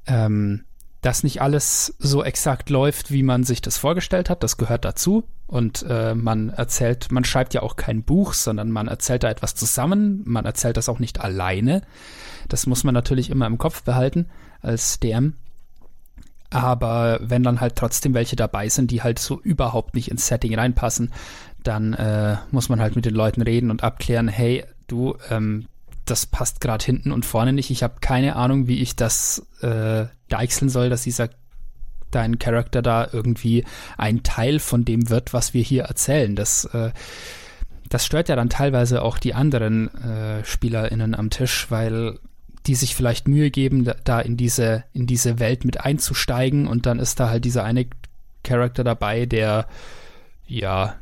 ähm, dass nicht alles so exakt läuft, wie man sich das vorgestellt hat. Das gehört dazu. Und äh, man erzählt, man schreibt ja auch kein Buch, sondern man erzählt da etwas zusammen. Man erzählt das auch nicht alleine. Das muss man natürlich immer im Kopf behalten als DM. Aber wenn dann halt trotzdem welche dabei sind, die halt so überhaupt nicht ins Setting reinpassen, dann äh, muss man halt mit den Leuten reden und abklären, hey, du, ähm, das passt gerade hinten und vorne nicht. Ich habe keine Ahnung, wie ich das äh, deichseln soll, dass dieser dein Charakter da irgendwie ein Teil von dem wird, was wir hier erzählen. Das, äh, das stört ja dann teilweise auch die anderen äh, SpielerInnen am Tisch, weil die sich vielleicht Mühe geben, da in diese, in diese Welt mit einzusteigen und dann ist da halt dieser eine Charakter dabei, der ja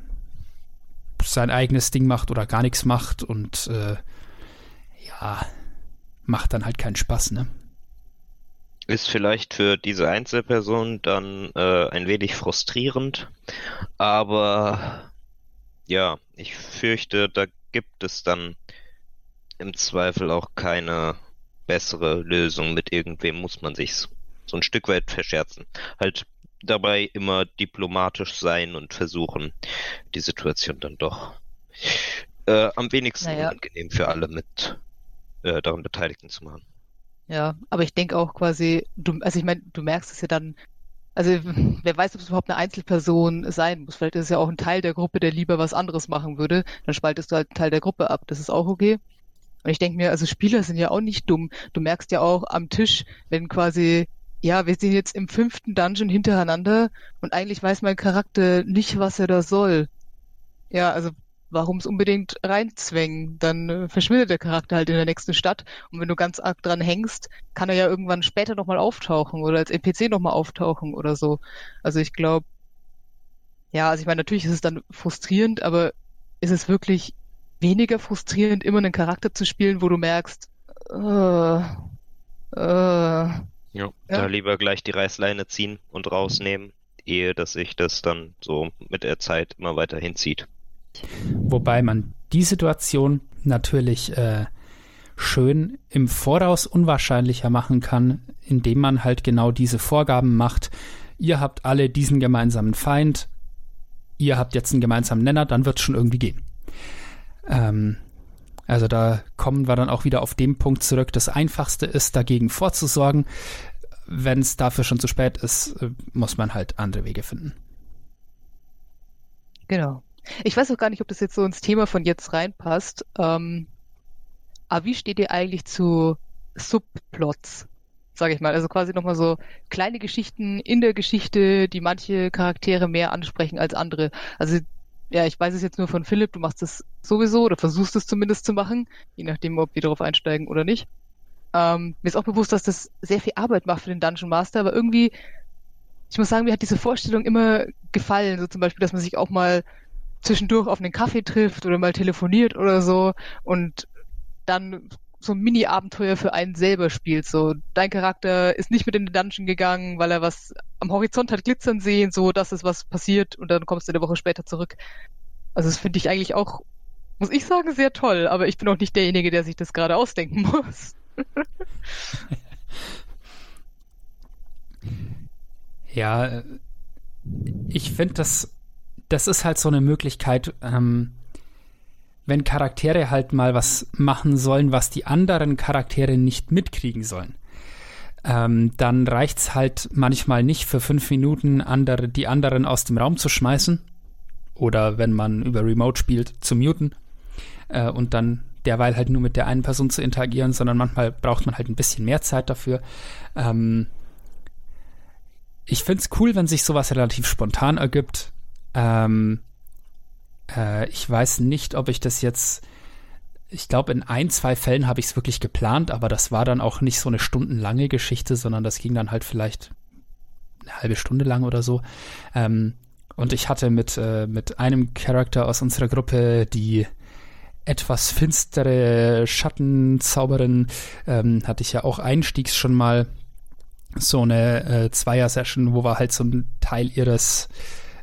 sein eigenes Ding macht oder gar nichts macht und äh, ja, macht dann halt keinen Spaß, ne? Ist vielleicht für diese Einzelperson dann äh, ein wenig frustrierend, aber ja, ich fürchte, da gibt es dann im Zweifel auch keine bessere Lösung. Mit irgendwem muss man sich so ein Stück weit verscherzen. Halt dabei immer diplomatisch sein und versuchen, die Situation dann doch äh, am wenigsten naja. unangenehm für alle mit äh, daran Beteiligten zu machen. Ja, aber ich denke auch quasi, du, also ich meine, du merkst es ja dann Also wer weiß, ob es überhaupt eine Einzelperson sein muss. Vielleicht ist es ja auch ein Teil der Gruppe, der lieber was anderes machen würde. Dann spaltest du halt einen Teil der Gruppe ab. Das ist auch okay. Und ich denke mir, also Spieler sind ja auch nicht dumm. Du merkst ja auch am Tisch, wenn quasi, ja, wir sind jetzt im fünften Dungeon hintereinander und eigentlich weiß mein Charakter nicht, was er da soll. Ja, also warum es unbedingt reinzwängen? Dann äh, verschwindet der Charakter halt in der nächsten Stadt. Und wenn du ganz arg dran hängst, kann er ja irgendwann später nochmal auftauchen oder als NPC nochmal auftauchen oder so. Also ich glaube, ja, also ich meine, natürlich ist es dann frustrierend, aber ist es wirklich weniger frustrierend, immer einen Charakter zu spielen, wo du merkst, äh, äh, ja, da lieber gleich die Reißleine ziehen und rausnehmen, ehe dass sich das dann so mit der Zeit immer weiter hinzieht. Wobei man die Situation natürlich äh, schön im Voraus unwahrscheinlicher machen kann, indem man halt genau diese Vorgaben macht. Ihr habt alle diesen gemeinsamen Feind, ihr habt jetzt einen gemeinsamen Nenner, dann wird es schon irgendwie gehen. Ähm, also da kommen wir dann auch wieder auf den Punkt zurück. Das Einfachste ist, dagegen vorzusorgen. Wenn es dafür schon zu spät ist, äh, muss man halt andere Wege finden. Genau. Ich weiß auch gar nicht, ob das jetzt so ins Thema von jetzt reinpasst. Ähm, aber wie steht ihr eigentlich zu Subplots? Sage ich mal. Also quasi nochmal so kleine Geschichten in der Geschichte, die manche Charaktere mehr ansprechen als andere. Also ja, ich weiß es jetzt nur von Philipp, du machst es sowieso oder versuchst es zumindest zu machen, je nachdem, ob wir darauf einsteigen oder nicht. Ähm, mir ist auch bewusst, dass das sehr viel Arbeit macht für den Dungeon Master, aber irgendwie, ich muss sagen, mir hat diese Vorstellung immer gefallen, so zum Beispiel, dass man sich auch mal zwischendurch auf einen Kaffee trifft oder mal telefoniert oder so und dann so ein Mini-Abenteuer für einen selber spielt. So, dein Charakter ist nicht mit in den Dungeon gegangen, weil er was am Horizont hat glitzern sehen, so, dass es was passiert und dann kommst du eine Woche später zurück. Also das finde ich eigentlich auch, muss ich sagen, sehr toll, aber ich bin auch nicht derjenige, der sich das gerade ausdenken muss. ja, äh, ich finde das das ist halt so eine Möglichkeit, ähm, wenn Charaktere halt mal was machen sollen, was die anderen Charaktere nicht mitkriegen sollen. Ähm, dann reicht es halt manchmal nicht für fünf Minuten, andere, die anderen aus dem Raum zu schmeißen. Oder wenn man über Remote spielt, zu muten. Äh, und dann derweil halt nur mit der einen Person zu interagieren, sondern manchmal braucht man halt ein bisschen mehr Zeit dafür. Ähm, ich finde es cool, wenn sich sowas relativ spontan ergibt. Ähm, äh, ich weiß nicht, ob ich das jetzt. Ich glaube, in ein, zwei Fällen habe ich es wirklich geplant, aber das war dann auch nicht so eine stundenlange Geschichte, sondern das ging dann halt vielleicht eine halbe Stunde lang oder so. Ähm, und ich hatte mit, äh, mit einem Charakter aus unserer Gruppe die etwas finstere Schattenzauberin, ähm, hatte ich ja auch einstiegs schon mal so eine äh, Zweier-Session, wo wir halt so einen Teil ihres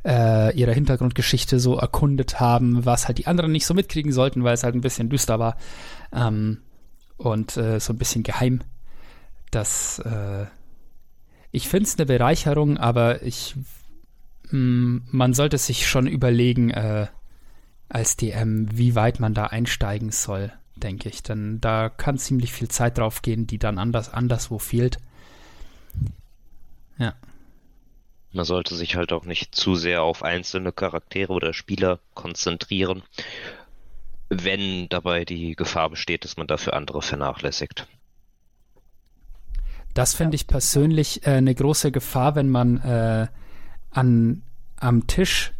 äh, ihre Hintergrundgeschichte so erkundet haben, was halt die anderen nicht so mitkriegen sollten, weil es halt ein bisschen düster war ähm, und äh, so ein bisschen geheim. Das, äh, ich finde es eine Bereicherung, aber ich, mh, mm, man sollte sich schon überlegen äh, als DM, wie weit man da einsteigen soll, denke ich. Denn da kann ziemlich viel Zeit drauf gehen, die dann anders anderswo fehlt. Ja. Man sollte sich halt auch nicht zu sehr auf einzelne Charaktere oder Spieler konzentrieren, wenn dabei die Gefahr besteht, dass man dafür andere vernachlässigt. Das finde ich persönlich äh, eine große Gefahr, wenn man äh, an, am Tisch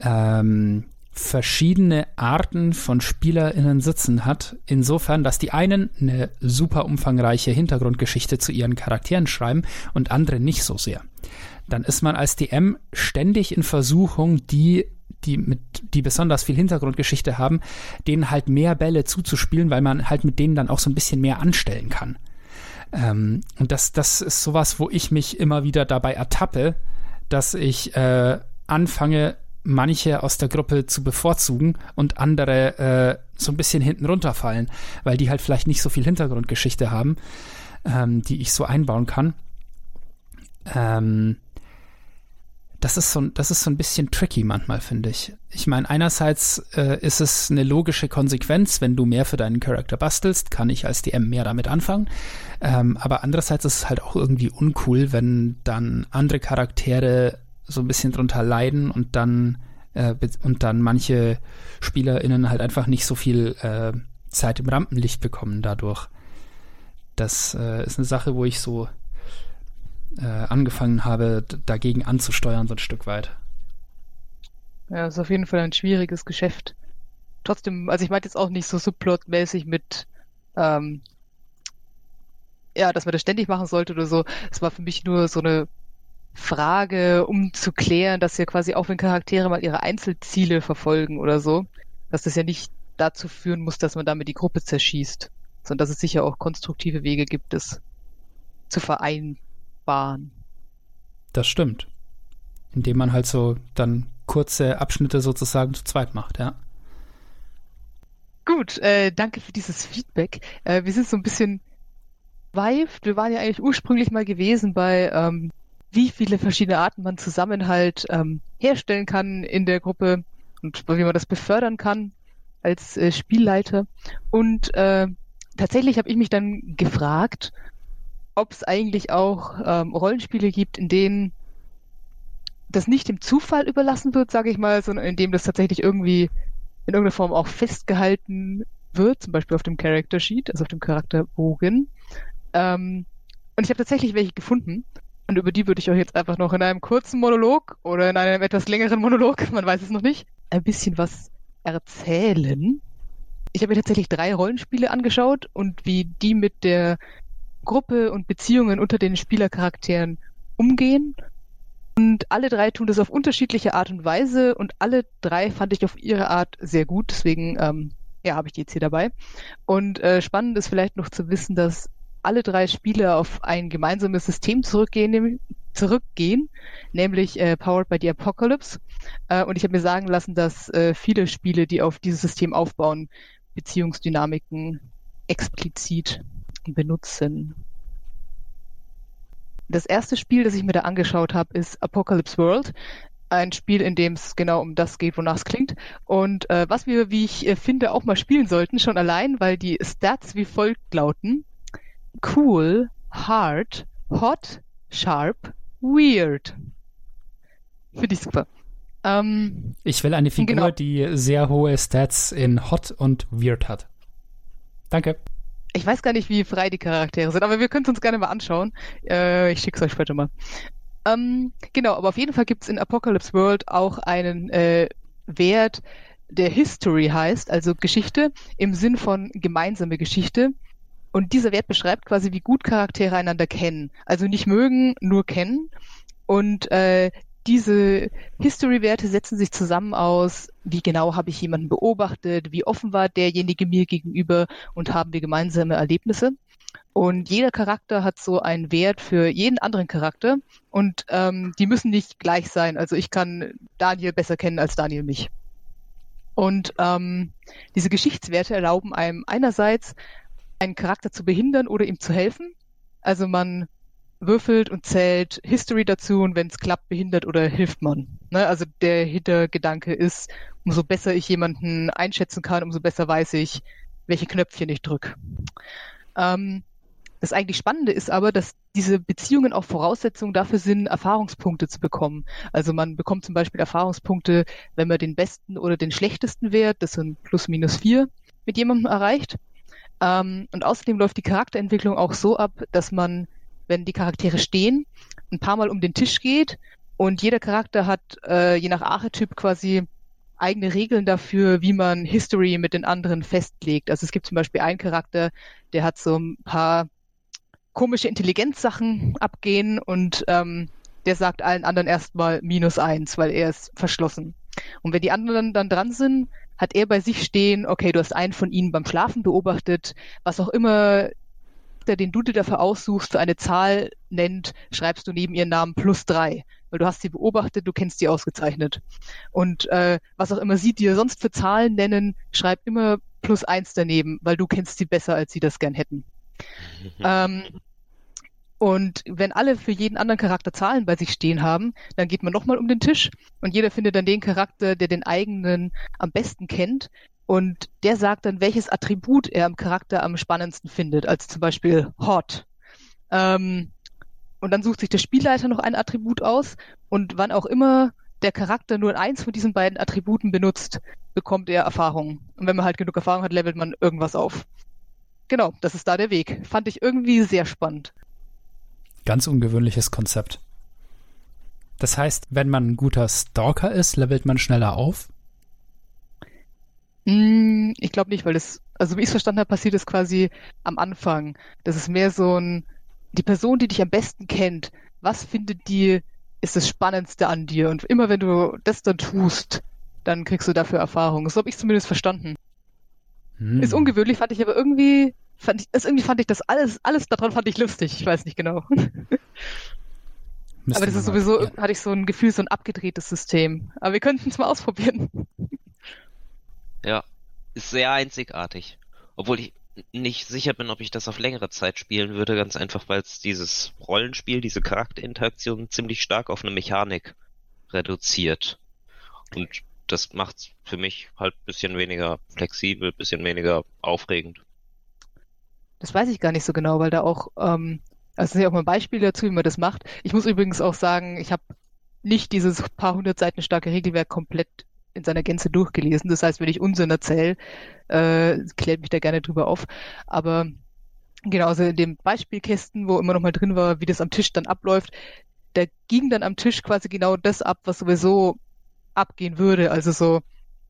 ähm, verschiedene Arten von SpielerInnen sitzen hat. Insofern, dass die einen eine super umfangreiche Hintergrundgeschichte zu ihren Charakteren schreiben und andere nicht so sehr dann ist man als DM ständig in Versuchung, die die mit die besonders viel Hintergrundgeschichte haben, denen halt mehr Bälle zuzuspielen, weil man halt mit denen dann auch so ein bisschen mehr anstellen kann. Ähm, und das, das ist sowas, wo ich mich immer wieder dabei ertappe, dass ich äh, anfange, manche aus der Gruppe zu bevorzugen und andere äh, so ein bisschen hinten runterfallen, weil die halt vielleicht nicht so viel Hintergrundgeschichte haben, ähm, die ich so einbauen kann. Ähm, das ist so, das ist so ein bisschen tricky manchmal, finde ich. Ich meine, einerseits äh, ist es eine logische Konsequenz, wenn du mehr für deinen Charakter bastelst, kann ich als DM mehr damit anfangen. Ähm, aber andererseits ist es halt auch irgendwie uncool, wenn dann andere Charaktere so ein bisschen drunter leiden und dann äh, und dann manche SpielerInnen halt einfach nicht so viel äh, Zeit im Rampenlicht bekommen dadurch. Das äh, ist eine Sache, wo ich so äh, angefangen habe, dagegen anzusteuern, so ein Stück weit. Ja, ist auf jeden Fall ein schwieriges Geschäft. Trotzdem, also ich meinte jetzt auch nicht so subplotmäßig mit, ähm, ja, dass man das ständig machen sollte oder so. Es war für mich nur so eine Frage, um zu klären, dass ja quasi auch wenn Charaktere mal ihre Einzelziele verfolgen oder so, dass das ja nicht dazu führen muss, dass man damit die Gruppe zerschießt, sondern dass es sicher auch konstruktive Wege gibt, das zu vereinen sparen. Das stimmt. Indem man halt so dann kurze Abschnitte sozusagen zu zweit macht, ja. Gut, äh, danke für dieses Feedback. Äh, wir sind so ein bisschen weift. Wir waren ja eigentlich ursprünglich mal gewesen bei, ähm, wie viele verschiedene Arten man Zusammenhalt ähm, herstellen kann in der Gruppe und wie man das befördern kann als äh, Spielleiter. Und äh, tatsächlich habe ich mich dann gefragt, ob es eigentlich auch ähm, Rollenspiele gibt, in denen das nicht dem Zufall überlassen wird, sage ich mal, sondern in dem das tatsächlich irgendwie in irgendeiner Form auch festgehalten wird, zum Beispiel auf dem Character Sheet, also auf dem Charakterbogen. Ähm, und ich habe tatsächlich welche gefunden. Und über die würde ich euch jetzt einfach noch in einem kurzen Monolog oder in einem etwas längeren Monolog, man weiß es noch nicht, ein bisschen was erzählen. Ich habe mir tatsächlich drei Rollenspiele angeschaut und wie die mit der Gruppe und Beziehungen unter den Spielercharakteren umgehen. Und alle drei tun das auf unterschiedliche Art und Weise und alle drei fand ich auf ihre Art sehr gut. Deswegen ähm, ja, habe ich die jetzt hier dabei. Und äh, spannend ist vielleicht noch zu wissen, dass alle drei Spiele auf ein gemeinsames System zurückgehen, nämlich, zurückgehen, nämlich äh, Powered by the Apocalypse. Äh, und ich habe mir sagen lassen, dass äh, viele Spiele, die auf dieses System aufbauen, Beziehungsdynamiken explizit benutzen. Das erste Spiel, das ich mir da angeschaut habe, ist Apocalypse World. Ein Spiel, in dem es genau um das geht, wonach es klingt. Und äh, was wir, wie ich äh, finde, auch mal spielen sollten, schon allein, weil die Stats wie folgt lauten. Cool, hard, hot, sharp, weird. Finde ich super. Ähm, ich will eine Figur, genau. die sehr hohe Stats in hot und weird hat. Danke. Ich weiß gar nicht, wie frei die Charaktere sind, aber wir können es uns gerne mal anschauen. Äh, ich schicke es euch später mal. Ähm, genau, aber auf jeden Fall gibt es in Apocalypse World auch einen äh, Wert, der History heißt, also Geschichte im Sinn von gemeinsame Geschichte. Und dieser Wert beschreibt quasi, wie gut Charaktere einander kennen. Also nicht mögen, nur kennen. Und äh, diese History-Werte setzen sich zusammen aus, wie genau habe ich jemanden beobachtet, wie offen war derjenige mir gegenüber und haben wir gemeinsame Erlebnisse. Und jeder Charakter hat so einen Wert für jeden anderen Charakter und ähm, die müssen nicht gleich sein. Also ich kann Daniel besser kennen als Daniel mich. Und ähm, diese Geschichtswerte erlauben einem einerseits, einen Charakter zu behindern oder ihm zu helfen. Also man würfelt und zählt History dazu und wenn es klappt, behindert oder hilft man. Ne? Also der Hintergedanke ist, umso besser ich jemanden einschätzen kann, umso besser weiß ich, welche Knöpfchen ich drücke. Ähm, das eigentlich Spannende ist aber, dass diese Beziehungen auch Voraussetzungen dafür sind, Erfahrungspunkte zu bekommen. Also man bekommt zum Beispiel Erfahrungspunkte, wenn man den besten oder den schlechtesten Wert, das sind plus minus vier, mit jemandem erreicht. Ähm, und außerdem läuft die Charakterentwicklung auch so ab, dass man wenn die Charaktere stehen, ein paar Mal um den Tisch geht und jeder Charakter hat äh, je nach Archetyp quasi eigene Regeln dafür, wie man History mit den anderen festlegt. Also es gibt zum Beispiel einen Charakter, der hat so ein paar komische Intelligenzsachen abgehen und ähm, der sagt allen anderen erstmal minus eins, weil er ist verschlossen. Und wenn die anderen dann dran sind, hat er bei sich stehen, okay, du hast einen von ihnen beim Schlafen beobachtet, was auch immer Charakter, den du dir dafür aussuchst, eine Zahl nennt, schreibst du neben ihren Namen plus drei. Weil du hast sie beobachtet, du kennst sie ausgezeichnet. Und äh, was auch immer sie dir sonst für Zahlen nennen, schreib immer plus eins daneben, weil du kennst sie besser, als sie das gern hätten. Mhm. Ähm, Und wenn alle für jeden anderen Charakter Zahlen bei sich stehen haben, dann geht man nochmal um den Tisch und jeder findet dann den Charakter, der den eigenen am besten kennt. Und der sagt dann, welches Attribut er am Charakter am spannendsten findet. Also zum Beispiel Hot. Ähm, und dann sucht sich der Spielleiter noch ein Attribut aus. Und wann auch immer der Charakter nur eins von diesen beiden Attributen benutzt, bekommt er Erfahrung. Und wenn man halt genug Erfahrung hat, levelt man irgendwas auf. Genau, das ist da der Weg. Fand ich irgendwie sehr spannend. Ganz ungewöhnliches Konzept. Das heißt, wenn man ein guter Stalker ist, levelt man schneller auf? Hm, ich glaube nicht, weil das, also wie ich es verstanden habe, passiert es quasi am Anfang. Das ist mehr so ein, die Person, die dich am besten kennt, was findet die, ist das Spannendste an dir? Und immer wenn du das dann tust, dann kriegst du dafür Erfahrung. So habe ich zumindest verstanden. Hm. Ist ungewöhnlich, fand ich aber irgendwie, fand ich, also irgendwie fand ich das alles, alles daran fand ich lustig. Ich weiß nicht genau. aber das ist sowieso, ja. hatte ich so ein Gefühl, so ein abgedrehtes System. Aber wir könnten es mal ausprobieren. Ja, ist sehr einzigartig. Obwohl ich nicht sicher bin, ob ich das auf längere Zeit spielen würde, ganz einfach, weil es dieses Rollenspiel, diese Charakterinteraktion ziemlich stark auf eine Mechanik reduziert. Und das macht es für mich halt ein bisschen weniger flexibel, ein bisschen weniger aufregend. Das weiß ich gar nicht so genau, weil da auch, ähm, also ist ja auch mal ein Beispiel dazu, wie man das macht. Ich muss übrigens auch sagen, ich habe nicht dieses paar hundert Seiten starke Regelwerk komplett in seiner Gänze durchgelesen. Das heißt, wenn ich Unsinn erzähle, äh, klärt mich da gerne drüber auf. Aber genau, also in dem Beispielkästen, wo immer noch mal drin war, wie das am Tisch dann abläuft, da ging dann am Tisch quasi genau das ab, was sowieso abgehen würde. Also so,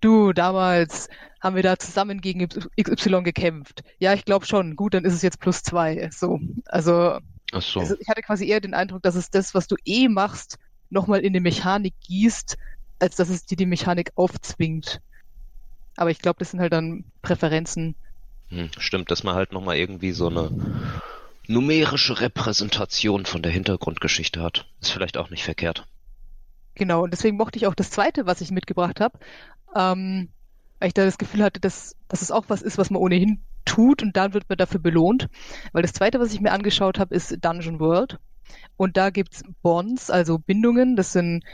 du, damals haben wir da zusammen gegen XY gekämpft. Ja, ich glaube schon. Gut, dann ist es jetzt plus zwei. So, also, so. also ich hatte quasi eher den Eindruck, dass es das, was du eh machst, nochmal in die Mechanik gießt, als dass es dir die Mechanik aufzwingt. Aber ich glaube, das sind halt dann Präferenzen. Hm, stimmt, dass man halt nochmal irgendwie so eine numerische Repräsentation von der Hintergrundgeschichte hat. Ist vielleicht auch nicht verkehrt. Genau, und deswegen mochte ich auch das zweite, was ich mitgebracht habe, ähm, weil ich da das Gefühl hatte, dass, dass es auch was ist, was man ohnehin tut und dann wird man dafür belohnt. Weil das zweite, was ich mir angeschaut habe, ist Dungeon World. Und da gibt's Bonds, also Bindungen. Das sind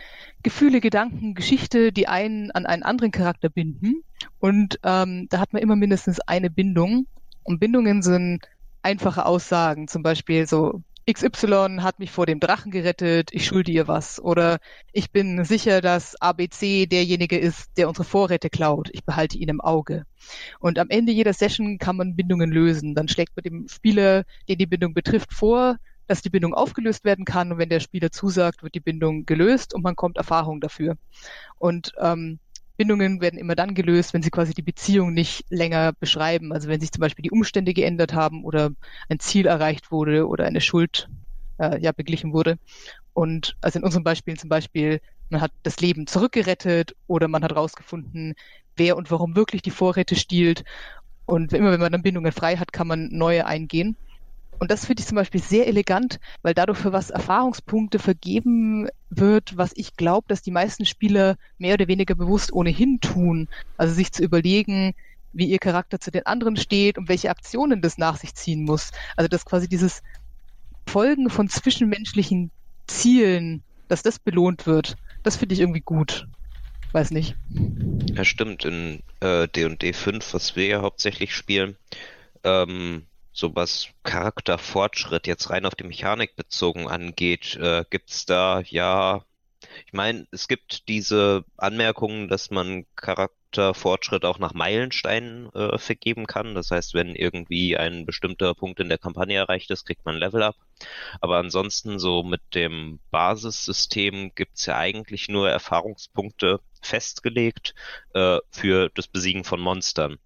Gefühle, Gedanken, Geschichte, die einen an einen anderen Charakter binden. Und ähm, da hat man immer mindestens eine Bindung. Und Bindungen sind einfache Aussagen, zum Beispiel so XY hat mich vor dem Drachen gerettet, ich schulde ihr was. Oder ich bin sicher, dass ABC derjenige ist, der unsere Vorräte klaut. Ich behalte ihn im Auge. Und am Ende jeder Session kann man Bindungen lösen. Dann schlägt man dem Spieler, den die Bindung betrifft, vor, dass die Bindung aufgelöst werden kann und wenn der Spieler zusagt, wird die Bindung gelöst und man kommt Erfahrung dafür. Und ähm, Bindungen werden immer dann gelöst, wenn sie quasi die Beziehung nicht länger beschreiben. Also wenn sich zum Beispiel die Umstände geändert haben oder ein Ziel erreicht wurde oder eine Schuld äh, ja beglichen wurde. Und also in unseren Beispielen zum Beispiel, man hat das Leben zurückgerettet oder man hat herausgefunden, wer und warum wirklich die Vorräte stiehlt. Und immer wenn man dann Bindungen frei hat, kann man neue eingehen. Und das finde ich zum Beispiel sehr elegant, weil dadurch für was Erfahrungspunkte vergeben wird, was ich glaube, dass die meisten Spieler mehr oder weniger bewusst ohnehin tun. Also sich zu überlegen, wie ihr Charakter zu den anderen steht und welche Aktionen das nach sich ziehen muss. Also dass quasi dieses Folgen von zwischenmenschlichen Zielen, dass das belohnt wird, das finde ich irgendwie gut. Weiß nicht. Ja, stimmt. In D&D äh, 5, was wir ja hauptsächlich spielen, ähm, so was Charakterfortschritt jetzt rein auf die Mechanik bezogen angeht, äh, gibt's da ja, ich meine, es gibt diese Anmerkungen, dass man Charakterfortschritt auch nach Meilensteinen äh, vergeben kann. Das heißt, wenn irgendwie ein bestimmter Punkt in der Kampagne erreicht ist, kriegt man Level up. Aber ansonsten so mit dem Basissystem gibt's ja eigentlich nur Erfahrungspunkte festgelegt äh, für das Besiegen von Monstern.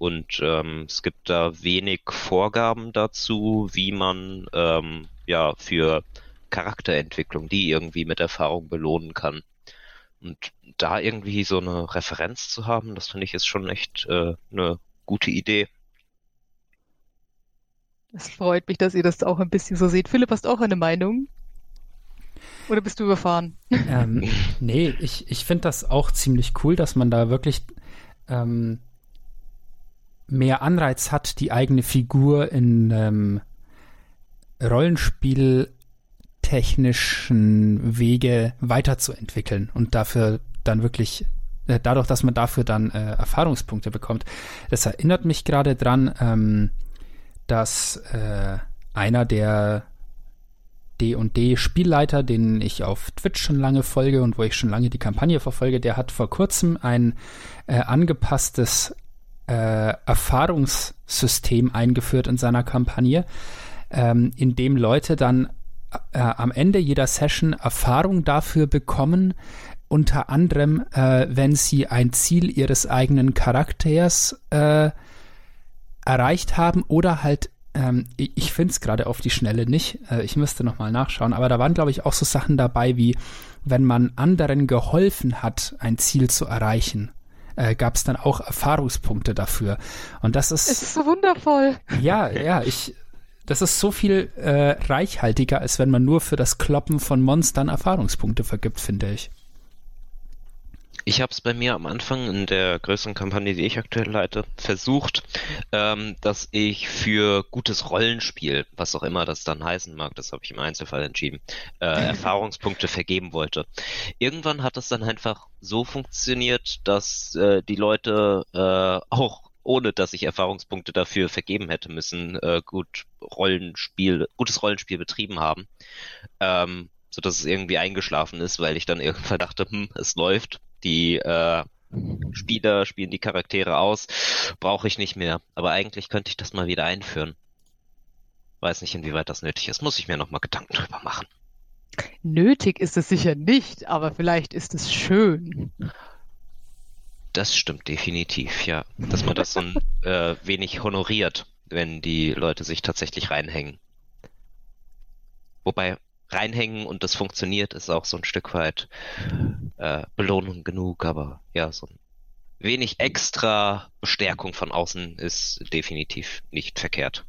Und ähm, es gibt da wenig Vorgaben dazu, wie man ähm, ja für Charakterentwicklung die irgendwie mit Erfahrung belohnen kann. Und da irgendwie so eine Referenz zu haben, das finde ich ist schon echt äh, eine gute Idee. Es freut mich, dass ihr das auch ein bisschen so seht. Philipp, hast du auch eine Meinung? Oder bist du überfahren? Ähm, nee, ich, ich finde das auch ziemlich cool, dass man da wirklich ähm, mehr Anreiz hat, die eigene Figur in, ähm, Rollenspieltechnischen Wege weiterzuentwickeln und dafür dann wirklich äh, dadurch, dass man dafür dann äh, Erfahrungspunkte bekommt. Das erinnert mich gerade dran, ähm, dass äh, einer der D&D Spielleiter, den ich auf Twitch schon lange folge und wo ich schon lange die Kampagne verfolge, der hat vor kurzem ein äh, angepasstes äh, Erfahrungssystem eingeführt in seiner Kampagne, ähm, in dem Leute dann äh, am Ende jeder Session Erfahrung dafür bekommen, unter anderem, äh, wenn sie ein Ziel ihres eigenen Charakters äh, erreicht haben oder halt ähm, ich, ich finde es gerade auf die Schnelle nicht. Äh, ich müsste nochmal nachschauen. Aber da waren, glaube ich, auch so Sachen dabei, wie wenn man anderen geholfen hat, ein Ziel zu erreichen. Äh, gab es dann auch Erfahrungspunkte dafür. Und das ist. Es ist so wundervoll. Ja, ja, ich. Das ist so viel äh, reichhaltiger, als wenn man nur für das Kloppen von Monstern Erfahrungspunkte vergibt, finde ich. Ich habe es bei mir am Anfang in der größeren Kampagne, die ich aktuell leite, versucht, ähm, dass ich für gutes Rollenspiel, was auch immer das dann heißen mag, das habe ich im Einzelfall entschieden, äh, Erfahrungspunkte vergeben wollte. Irgendwann hat es dann einfach so funktioniert, dass äh, die Leute äh, auch ohne dass ich Erfahrungspunkte dafür vergeben hätte müssen, äh, gut Rollenspiel, gutes Rollenspiel betrieben haben. Ähm, so dass es irgendwie eingeschlafen ist, weil ich dann irgendwann dachte, hm, es läuft, die äh, Spieler spielen die Charaktere aus, brauche ich nicht mehr. Aber eigentlich könnte ich das mal wieder einführen. Weiß nicht, inwieweit das nötig ist. Muss ich mir nochmal Gedanken drüber machen. Nötig ist es sicher nicht, aber vielleicht ist es schön. Das stimmt definitiv, ja. Dass man das so ein äh, wenig honoriert, wenn die Leute sich tatsächlich reinhängen. Wobei reinhängen und das funktioniert, ist auch so ein Stück weit äh, Belohnung genug, aber ja, so ein wenig extra Bestärkung von außen ist definitiv nicht verkehrt.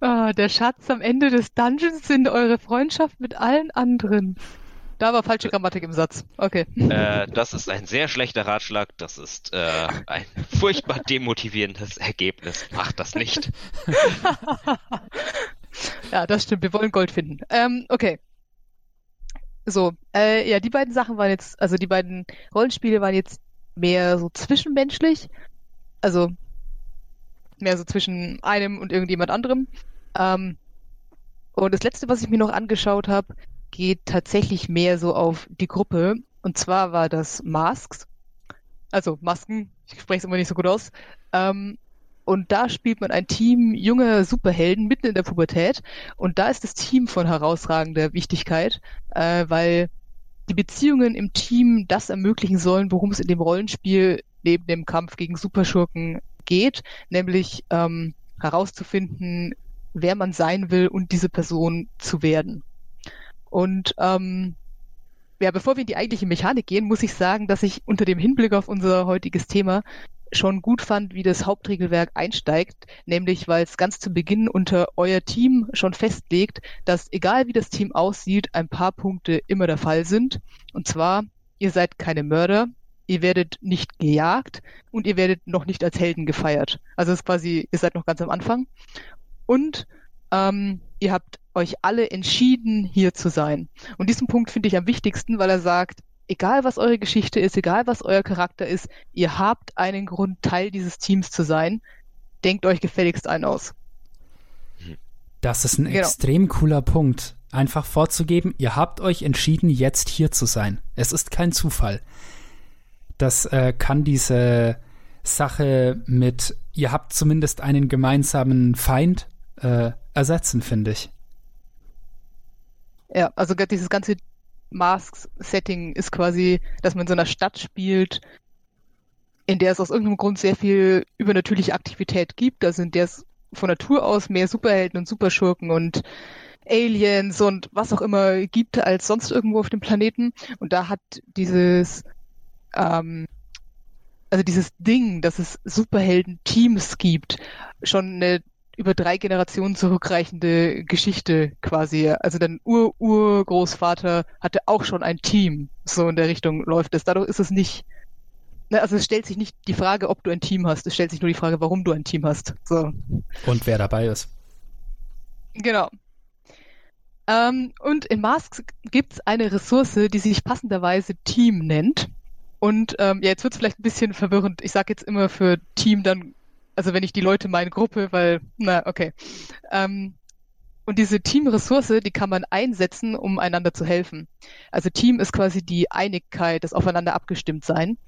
Ah, der Schatz am Ende des Dungeons sind eure Freundschaft mit allen anderen. Da war falsche Grammatik im Satz. Okay. Äh, das ist ein sehr schlechter Ratschlag. Das ist äh, ein furchtbar demotivierendes Ergebnis. Macht das nicht. ja, das stimmt. Wir wollen Gold finden. Ähm, okay. So, äh, ja, die beiden Sachen waren jetzt, also die beiden Rollenspiele waren jetzt mehr so zwischenmenschlich. Also mehr so zwischen einem und irgendjemand anderem. Ähm, und das letzte, was ich mir noch angeschaut habe, geht tatsächlich mehr so auf die Gruppe. Und zwar war das Masks. Also Masken, ich spreche es immer nicht so gut aus. Ähm, und da spielt man ein Team junger Superhelden mitten in der Pubertät. Und da ist das Team von herausragender Wichtigkeit, äh, weil die Beziehungen im Team das ermöglichen sollen, worum es in dem Rollenspiel neben dem Kampf gegen Superschurken geht, nämlich ähm, herauszufinden, wer man sein will und diese Person zu werden. Und ähm, ja, bevor wir in die eigentliche Mechanik gehen, muss ich sagen, dass ich unter dem Hinblick auf unser heutiges Thema schon gut fand, wie das Hauptregelwerk einsteigt, nämlich weil es ganz zu Beginn unter euer Team schon festlegt, dass egal wie das Team aussieht, ein paar Punkte immer der Fall sind. Und zwar, ihr seid keine Mörder, ihr werdet nicht gejagt und ihr werdet noch nicht als Helden gefeiert. Also es ist quasi, ihr seid noch ganz am Anfang. Und ähm, ihr habt euch alle entschieden, hier zu sein. Und diesen Punkt finde ich am wichtigsten, weil er sagt, egal was eure Geschichte ist, egal was euer Charakter ist, ihr habt einen Grund, Teil dieses Teams zu sein. Denkt euch gefälligst einen aus. Das ist ein genau. extrem cooler Punkt. Einfach vorzugeben, ihr habt euch entschieden, jetzt hier zu sein. Es ist kein Zufall. Das äh, kann diese Sache mit, ihr habt zumindest einen gemeinsamen Feind äh, ersetzen, finde ich. Ja, also dieses ganze Masks-Setting ist quasi, dass man in so einer Stadt spielt, in der es aus irgendeinem Grund sehr viel übernatürliche Aktivität gibt. Da sind der von Natur aus mehr Superhelden und Superschurken und Aliens und was auch immer gibt als sonst irgendwo auf dem Planeten. Und da hat dieses, ähm, also dieses Ding, dass es Superhelden-Teams gibt, schon eine über drei Generationen zurückreichende Geschichte quasi. Also dein Ur-Urgroßvater hatte auch schon ein Team. So in der Richtung läuft es. Dadurch ist es nicht, ne, also es stellt sich nicht die Frage, ob du ein Team hast. Es stellt sich nur die Frage, warum du ein Team hast. So. Und wer dabei ist. Genau. Ähm, und in Masks gibt es eine Ressource, die sich passenderweise Team nennt. Und ähm, ja, jetzt wird es vielleicht ein bisschen verwirrend. Ich sage jetzt immer für Team dann, also wenn ich die Leute meine Gruppe, weil, na, okay. Ähm, und diese Team-Ressource, die kann man einsetzen, um einander zu helfen. Also Team ist quasi die Einigkeit, das Aufeinander abgestimmt sein.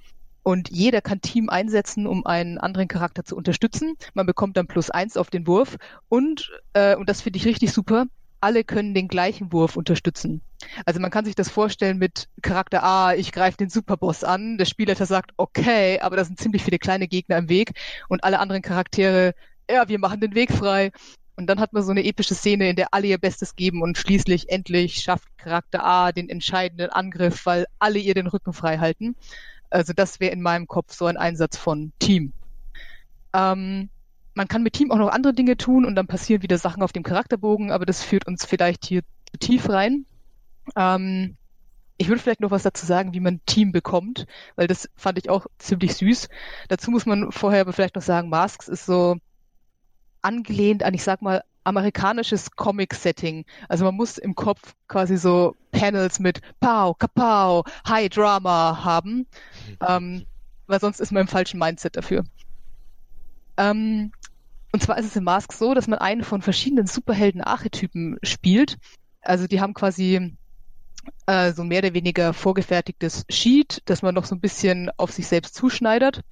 Und jeder kann Team einsetzen, um einen anderen Charakter zu unterstützen. Man bekommt dann plus eins auf den Wurf. Und, äh, und das finde ich richtig super, alle können den gleichen Wurf unterstützen. Also man kann sich das vorstellen mit Charakter A, ich greife den Superboss an, der Spielleiter sagt, okay, aber da sind ziemlich viele kleine Gegner im Weg und alle anderen Charaktere, ja, wir machen den Weg frei. Und dann hat man so eine epische Szene, in der alle ihr Bestes geben und schließlich endlich schafft Charakter A den entscheidenden Angriff, weil alle ihr den Rücken frei halten. Also das wäre in meinem Kopf so ein Einsatz von Team. Ähm, man kann mit Team auch noch andere Dinge tun und dann passieren wieder Sachen auf dem Charakterbogen, aber das führt uns vielleicht hier zu tief rein. Ähm, ich würde vielleicht noch was dazu sagen, wie man Team bekommt, weil das fand ich auch ziemlich süß. Dazu muss man vorher aber vielleicht noch sagen, Masks ist so angelehnt an, ich sag mal, amerikanisches Comic-Setting. Also man muss im Kopf quasi so Panels mit Pow, Kapow, High Drama haben, mhm. ähm, weil sonst ist man im falschen Mindset dafür. Ähm, und zwar ist es in Mask so, dass man einen von verschiedenen Superhelden-Archetypen spielt. Also die haben quasi äh, so mehr oder weniger vorgefertigtes Sheet, das man noch so ein bisschen auf sich selbst zuschneidert.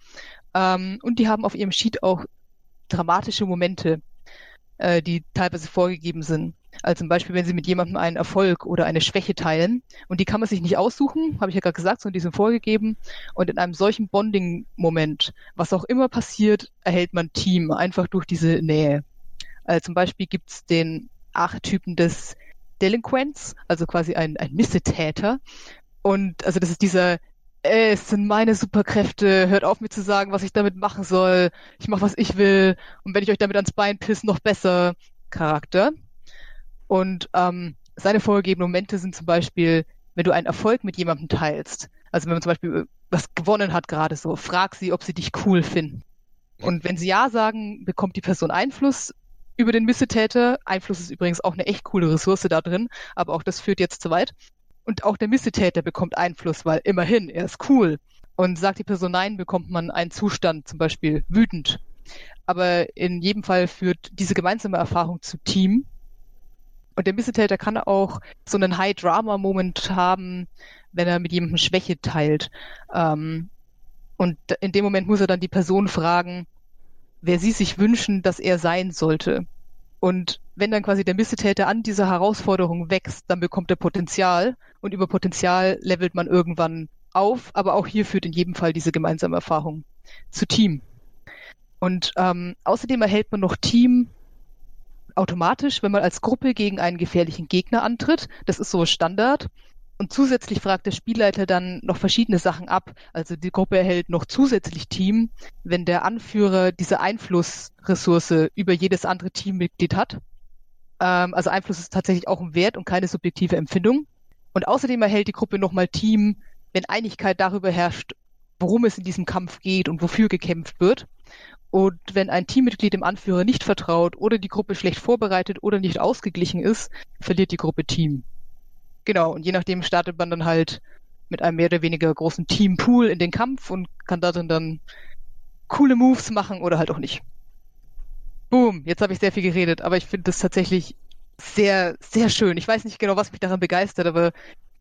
Ähm, und die haben auf ihrem Sheet auch dramatische Momente, äh, die teilweise vorgegeben sind. Also zum Beispiel, wenn Sie mit jemandem einen Erfolg oder eine Schwäche teilen und die kann man sich nicht aussuchen, habe ich ja gerade gesagt, sondern die sind vorgegeben. Und in einem solchen Bonding-Moment, was auch immer passiert, erhält man Team einfach durch diese Nähe. Also zum Beispiel gibt es den Archetypen des Delinquents, also quasi ein, ein Missetäter. Und also das ist dieser äh, es sind meine Superkräfte, hört auf mir zu sagen, was ich damit machen soll, ich mache, was ich will und wenn ich euch damit ans Bein piss, noch besser Charakter. Und ähm, seine vorgegebenen Momente sind zum Beispiel, wenn du einen Erfolg mit jemandem teilst. Also wenn man zum Beispiel was gewonnen hat gerade so, frag sie, ob sie dich cool finden. Und wenn sie ja sagen, bekommt die Person Einfluss über den Missetäter. Einfluss ist übrigens auch eine echt coole Ressource da drin, aber auch das führt jetzt zu weit. Und auch der Missetäter bekommt Einfluss, weil immerhin, er ist cool. Und sagt die Person nein, bekommt man einen Zustand, zum Beispiel wütend. Aber in jedem Fall führt diese gemeinsame Erfahrung zu Team und der Missetäter kann auch so einen High-Drama-Moment haben, wenn er mit jemandem Schwäche teilt. Ähm, und in dem Moment muss er dann die Person fragen, wer sie sich wünschen, dass er sein sollte. Und wenn dann quasi der Missetäter an dieser Herausforderung wächst, dann bekommt er Potenzial und über Potenzial levelt man irgendwann auf, aber auch hier führt in jedem Fall diese gemeinsame Erfahrung zu Team. Und ähm, außerdem erhält man noch Team automatisch, wenn man als Gruppe gegen einen gefährlichen Gegner antritt. Das ist so Standard. Und zusätzlich fragt der Spielleiter dann noch verschiedene Sachen ab. Also die Gruppe erhält noch zusätzlich Team, wenn der Anführer diese Einflussressource über jedes andere Teammitglied hat. Ähm, also Einfluss ist tatsächlich auch ein Wert und keine subjektive Empfindung. Und außerdem erhält die Gruppe nochmal Team, wenn Einigkeit darüber herrscht, worum es in diesem Kampf geht und wofür gekämpft wird. Und wenn ein Teammitglied dem Anführer nicht vertraut oder die Gruppe schlecht vorbereitet oder nicht ausgeglichen ist, verliert die Gruppe Team. Genau, und je nachdem startet man dann halt mit einem mehr oder weniger großen Teampool in den Kampf und kann darin dann coole Moves machen oder halt auch nicht. Boom, jetzt habe ich sehr viel geredet, aber ich finde das tatsächlich sehr, sehr schön. Ich weiß nicht genau, was mich daran begeistert, aber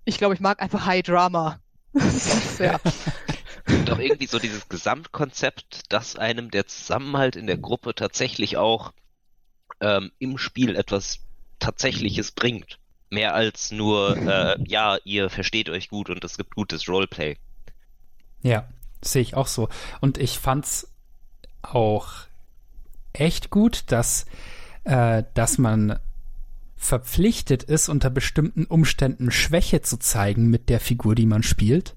ich glaube, ich mag einfach High Drama. ja. Und auch irgendwie so dieses Gesamtkonzept, dass einem der Zusammenhalt in der Gruppe tatsächlich auch ähm, im Spiel etwas Tatsächliches bringt. Mehr als nur, äh, ja, ihr versteht euch gut und es gibt gutes Roleplay. Ja, sehe ich auch so. Und ich fand's auch echt gut, dass, äh, dass man verpflichtet ist, unter bestimmten Umständen Schwäche zu zeigen mit der Figur, die man spielt.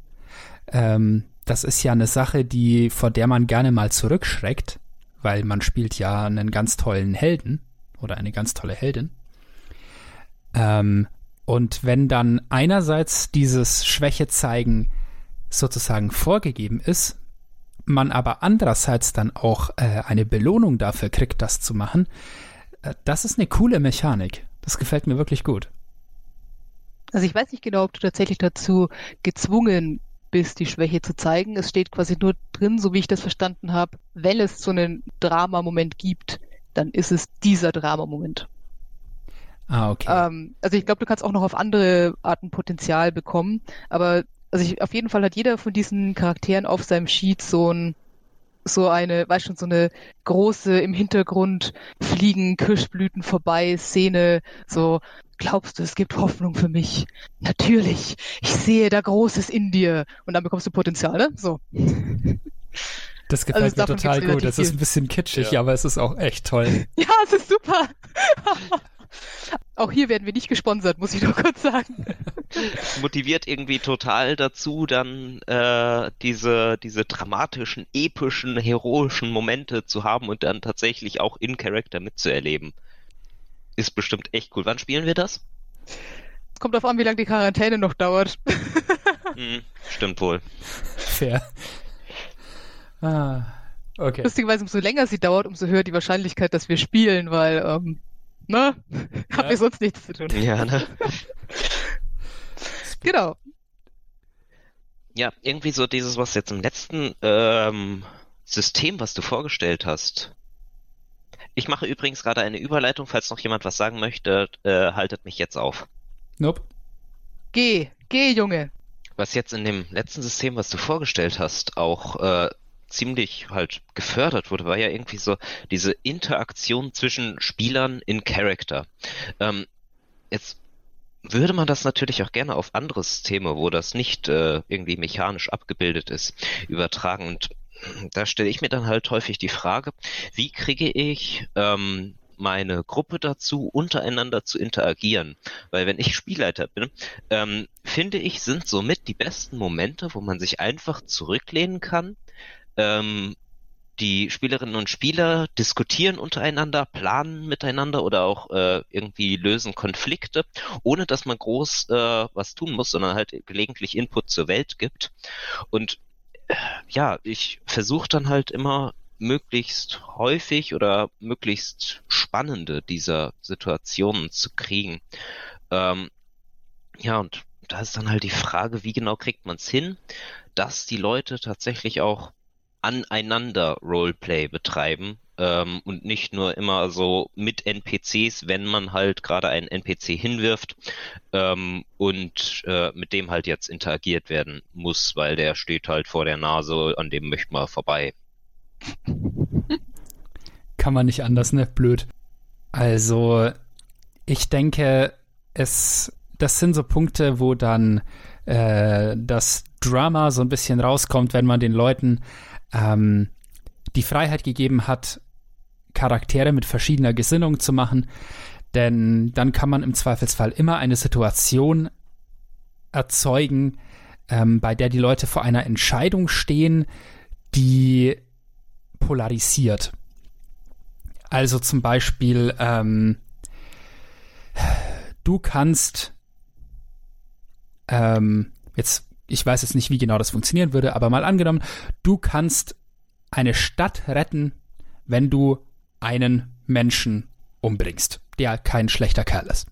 Ähm, das ist ja eine Sache, die, vor der man gerne mal zurückschreckt, weil man spielt ja einen ganz tollen Helden oder eine ganz tolle Heldin. Ähm, und wenn dann einerseits dieses Schwäche zeigen sozusagen vorgegeben ist, man aber andererseits dann auch äh, eine Belohnung dafür kriegt, das zu machen, Äh, das ist eine coole Mechanik. Das gefällt mir wirklich gut. Also ich weiß nicht genau, ob du tatsächlich dazu gezwungen bist, die Schwäche zu zeigen. Es steht quasi nur drin, so wie ich das verstanden habe, wenn es so einen Drama-Moment gibt, dann ist es dieser Drama-Moment. Ah, okay. Ähm, also ich glaube, du kannst auch noch auf andere Arten Potenzial bekommen, aber also ich, auf jeden Fall hat jeder von diesen Charakteren auf seinem Sheet so ein so eine, weißt schon, so eine große im Hintergrund fliegen Kirschblüten vorbei Szene, so glaubst du, es gibt Hoffnung für mich? Natürlich, ich sehe da Großes in dir und dann bekommst du Potenzial, ne? So. Das gefällt also mir total gut. Das ist ein bisschen kitschig, ja. aber es ist auch echt toll. Ja, es ist super. Auch hier werden wir nicht gesponsert, muss ich nur kurz sagen. Motiviert irgendwie total dazu, dann äh, diese, diese dramatischen, epischen, heroischen Momente zu haben und dann tatsächlich auch in Character mitzuerleben. Ist bestimmt echt cool. Wann spielen wir das? Es kommt darauf an, wie lange die Quarantäne noch dauert. hm, stimmt wohl. Fair. Ah, okay. Lustigerweise, umso länger sie dauert, umso höher die Wahrscheinlichkeit, dass wir spielen, weil ähm, Ne? Ja. Hab ich sonst nichts zu tun. Ja, ne? genau. Ja, irgendwie so dieses, was jetzt im letzten ähm, System, was du vorgestellt hast. Ich mache übrigens gerade eine Überleitung, falls noch jemand was sagen möchte, äh, haltet mich jetzt auf. Nope. Geh, geh, Junge. Was jetzt in dem letzten System, was du vorgestellt hast, auch äh, ziemlich halt gefördert wurde, war ja irgendwie so diese Interaktion zwischen Spielern in Character. Ähm, jetzt würde man das natürlich auch gerne auf andere Systeme, wo das nicht äh, irgendwie mechanisch abgebildet ist, übertragen. Und da stelle ich mir dann halt häufig die Frage, wie kriege ich ähm, meine Gruppe dazu, untereinander zu interagieren. Weil wenn ich Spielleiter bin, ähm, finde ich, sind somit die besten Momente, wo man sich einfach zurücklehnen kann, ähm, die Spielerinnen und Spieler diskutieren untereinander, planen miteinander oder auch äh, irgendwie lösen Konflikte, ohne dass man groß äh, was tun muss, sondern halt gelegentlich Input zur Welt gibt. Und ja, ich versuche dann halt immer möglichst häufig oder möglichst spannende dieser Situationen zu kriegen. Ähm, ja, und da ist dann halt die Frage, wie genau kriegt man es hin, dass die Leute tatsächlich auch aneinander Roleplay betreiben ähm, und nicht nur immer so mit NPCs, wenn man halt gerade einen NPC hinwirft ähm, und äh, mit dem halt jetzt interagiert werden muss, weil der steht halt vor der Nase, an dem möchte man vorbei. Kann man nicht anders, ne? Blöd. Also, ich denke, es, das sind so Punkte, wo dann äh, das Drama so ein bisschen rauskommt, wenn man den Leuten ähm, die Freiheit gegeben hat, Charaktere mit verschiedener Gesinnung zu machen, denn dann kann man im Zweifelsfall immer eine Situation erzeugen, ähm, bei der die Leute vor einer Entscheidung stehen, die polarisiert. Also zum Beispiel, ähm, du kannst ähm, jetzt ich weiß jetzt nicht, wie genau das funktionieren würde, aber mal angenommen, du kannst eine Stadt retten, wenn du einen Menschen umbringst, der kein schlechter Kerl ist.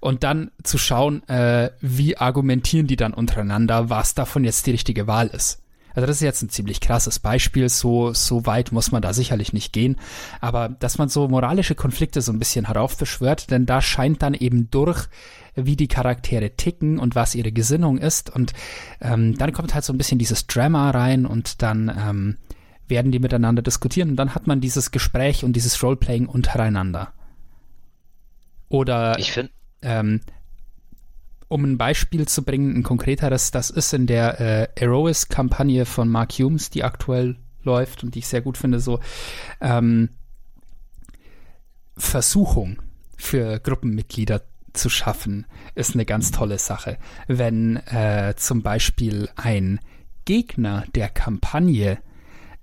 Und dann zu schauen, äh, wie argumentieren die dann untereinander, was davon jetzt die richtige Wahl ist. Also das ist jetzt ein ziemlich krasses Beispiel, so, so weit muss man da sicherlich nicht gehen, aber dass man so moralische Konflikte so ein bisschen heraufbeschwört, denn da scheint dann eben durch, wie die Charaktere ticken und was ihre Gesinnung ist. Und ähm, dann kommt halt so ein bisschen dieses Drama rein und dann ähm, werden die miteinander diskutieren und dann hat man dieses Gespräch und dieses Roleplaying untereinander. Oder ich finde ähm, um ein Beispiel zu bringen, ein konkreteres, das ist in der äh, Erois-Kampagne von Mark Humes, die aktuell läuft und die ich sehr gut finde, so ähm, Versuchung für Gruppenmitglieder zu schaffen, ist eine ganz tolle Sache. Wenn äh, zum Beispiel ein Gegner der Kampagne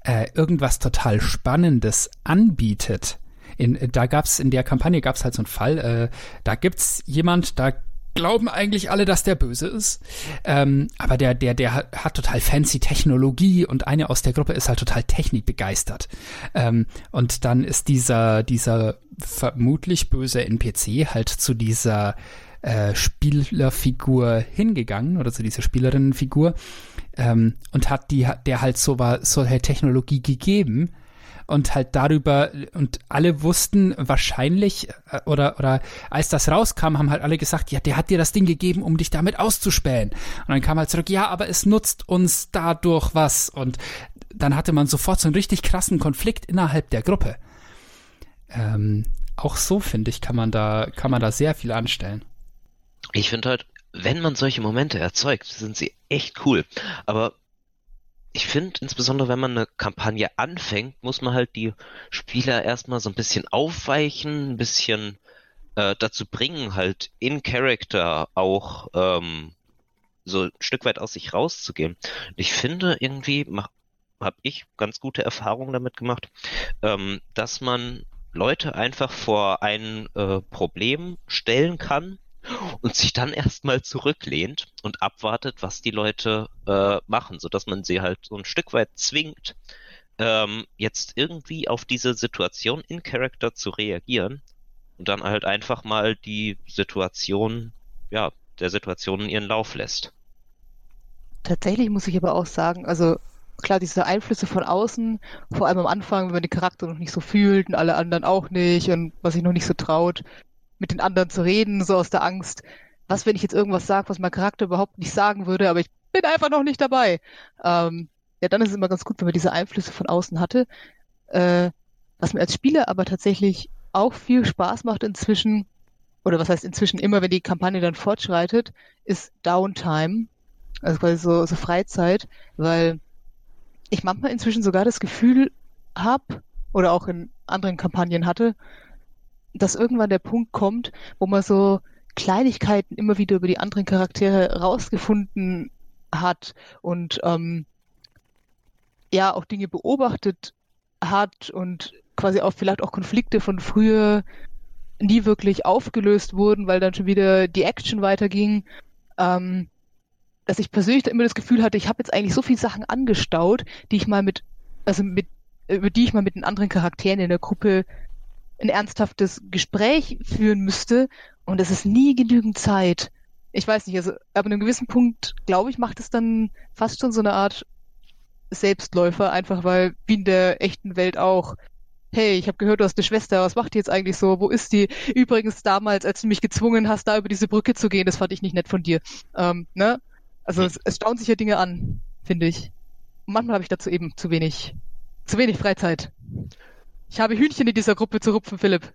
äh, irgendwas total Spannendes anbietet, in, da gab es in der Kampagne gab es halt so einen Fall, äh, da gibt es jemand, da glauben eigentlich alle, dass der böse ist. Ähm, aber der, der, der hat, hat, total fancy Technologie und eine aus der Gruppe ist halt total technikbegeistert. Ähm, und dann ist dieser, dieser vermutlich böse NPC halt zu dieser äh, Spielerfigur hingegangen oder zu dieser Spielerinnenfigur ähm, und hat die, der halt so war, so halt Technologie gegeben und halt darüber und alle wussten wahrscheinlich äh, oder oder als das rauskam, haben halt alle gesagt, ja, der hat dir das Ding gegeben, um dich damit auszuspähen. Und dann kam halt zurück, ja, aber es nutzt uns dadurch was und dann hatte man sofort so einen richtig krassen Konflikt innerhalb der Gruppe. Ähm, auch so finde ich, kann man da kann man da sehr viel anstellen. Ich finde halt, wenn man solche Momente erzeugt, sind sie echt cool. Aber ich finde, insbesondere wenn man eine Kampagne anfängt, muss man halt die Spieler erstmal so ein bisschen aufweichen, ein bisschen äh, dazu bringen, halt in Character auch ähm, so ein Stück weit aus sich rauszugehen. Ich finde, irgendwie habe ich ganz gute Erfahrungen damit gemacht, ähm, dass man Leute einfach vor ein äh, Problem stellen kann und sich dann erstmal zurücklehnt und abwartet, was die Leute äh, machen, sodass man sie halt so ein Stück weit zwingt, ähm, jetzt irgendwie auf diese Situation in Character zu reagieren und dann halt einfach mal die Situation, ja, der Situation in ihren Lauf lässt. Tatsächlich muss ich aber auch sagen, also klar, diese Einflüsse von außen, vor allem am Anfang, wenn man den Charakter noch nicht so fühlt und alle anderen auch nicht und was sich noch nicht so traut, mit den anderen zu reden, so aus der Angst, was, wenn ich jetzt irgendwas sage, was mein Charakter überhaupt nicht sagen würde, aber ich bin einfach noch nicht dabei. Ähm, ja, dann ist es immer ganz gut, wenn man diese Einflüsse von außen hatte. Äh, was mir als Spieler aber tatsächlich auch viel Spaß macht inzwischen, oder was heißt inzwischen immer, wenn die Kampagne dann fortschreitet, ist Downtime, also quasi so, so Freizeit, weil ich manchmal inzwischen sogar das Gefühl habe, oder auch in anderen Kampagnen hatte, dass irgendwann der Punkt kommt, wo man so Kleinigkeiten immer wieder über die anderen Charaktere rausgefunden hat und ähm, ja auch Dinge beobachtet hat und quasi auch vielleicht auch Konflikte von früher nie wirklich aufgelöst wurden, weil dann schon wieder die Action weiterging. Ähm, dass ich persönlich immer das Gefühl hatte, ich habe jetzt eigentlich so viele Sachen angestaut, die ich mal mit, also mit, über die ich mal mit den anderen Charakteren in der Gruppe ein ernsthaftes Gespräch führen müsste und es ist nie genügend Zeit. Ich weiß nicht, also ab einem gewissen Punkt, glaube ich, macht es dann fast schon so eine Art Selbstläufer, einfach weil, wie in der echten Welt auch, hey, ich habe gehört, du hast eine Schwester, was macht die jetzt eigentlich so? Wo ist die? Übrigens damals, als du mich gezwungen hast, da über diese Brücke zu gehen, das fand ich nicht nett von dir. Ähm, ne? Also es, es staunen sich ja Dinge an, finde ich. Und manchmal habe ich dazu eben zu wenig, zu wenig Freizeit. Ich habe Hühnchen in dieser Gruppe zu rupfen, Philipp.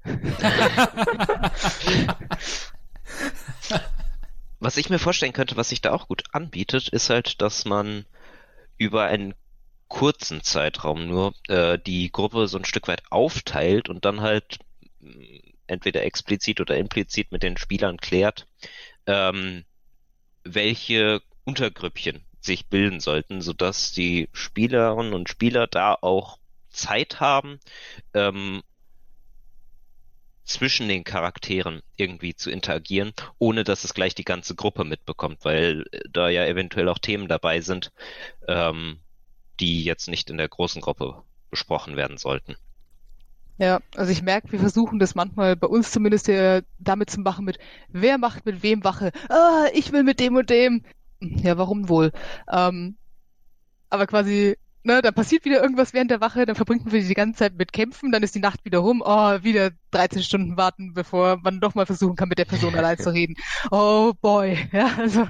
was ich mir vorstellen könnte, was sich da auch gut anbietet, ist halt, dass man über einen kurzen Zeitraum nur äh, die Gruppe so ein Stück weit aufteilt und dann halt mm, entweder explizit oder implizit mit den Spielern klärt, ähm, welche Untergrüppchen sich bilden sollten, sodass die Spielerinnen und Spieler da auch Zeit haben, ähm, zwischen den Charakteren irgendwie zu interagieren, ohne dass es gleich die ganze Gruppe mitbekommt, weil äh, da ja eventuell auch Themen dabei sind, ähm, die jetzt nicht in der großen Gruppe besprochen werden sollten. Ja, also ich merke, wir versuchen das manchmal bei uns zumindest ja damit zu machen mit, wer macht mit wem Wache? Ah, ich will mit dem und dem. Ja, warum wohl? Ähm, aber quasi ne, dann passiert wieder irgendwas während der Wache, dann verbringt wir die ganze Zeit mit Kämpfen, dann ist die Nacht wieder rum, oh, wieder 13 Stunden warten, bevor man doch mal versuchen kann, mit der Person allein zu reden. Oh boy, ja, also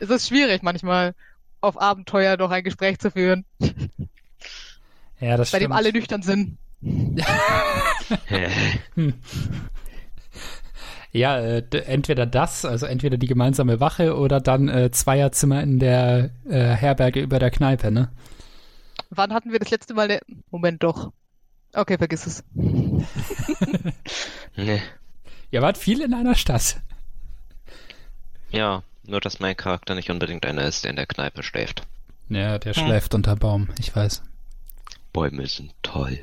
es ist schwierig manchmal, auf Abenteuer noch ein Gespräch zu führen. Ja, das Bei stimmt. dem alle nüchtern sind. hm. Ja, äh, entweder das, also entweder die gemeinsame Wache oder dann äh, Zweierzimmer in der äh, Herberge über der Kneipe, ne? Wann hatten wir das letzte Mal? Ne Moment doch. Okay, vergiss es. nee. Ihr wart viel in einer Stadt. Ja, nur dass mein Charakter nicht unbedingt einer ist, der in der Kneipe schläft. Ja, der hm. schläft unter Baum, ich weiß. Bäume sind toll.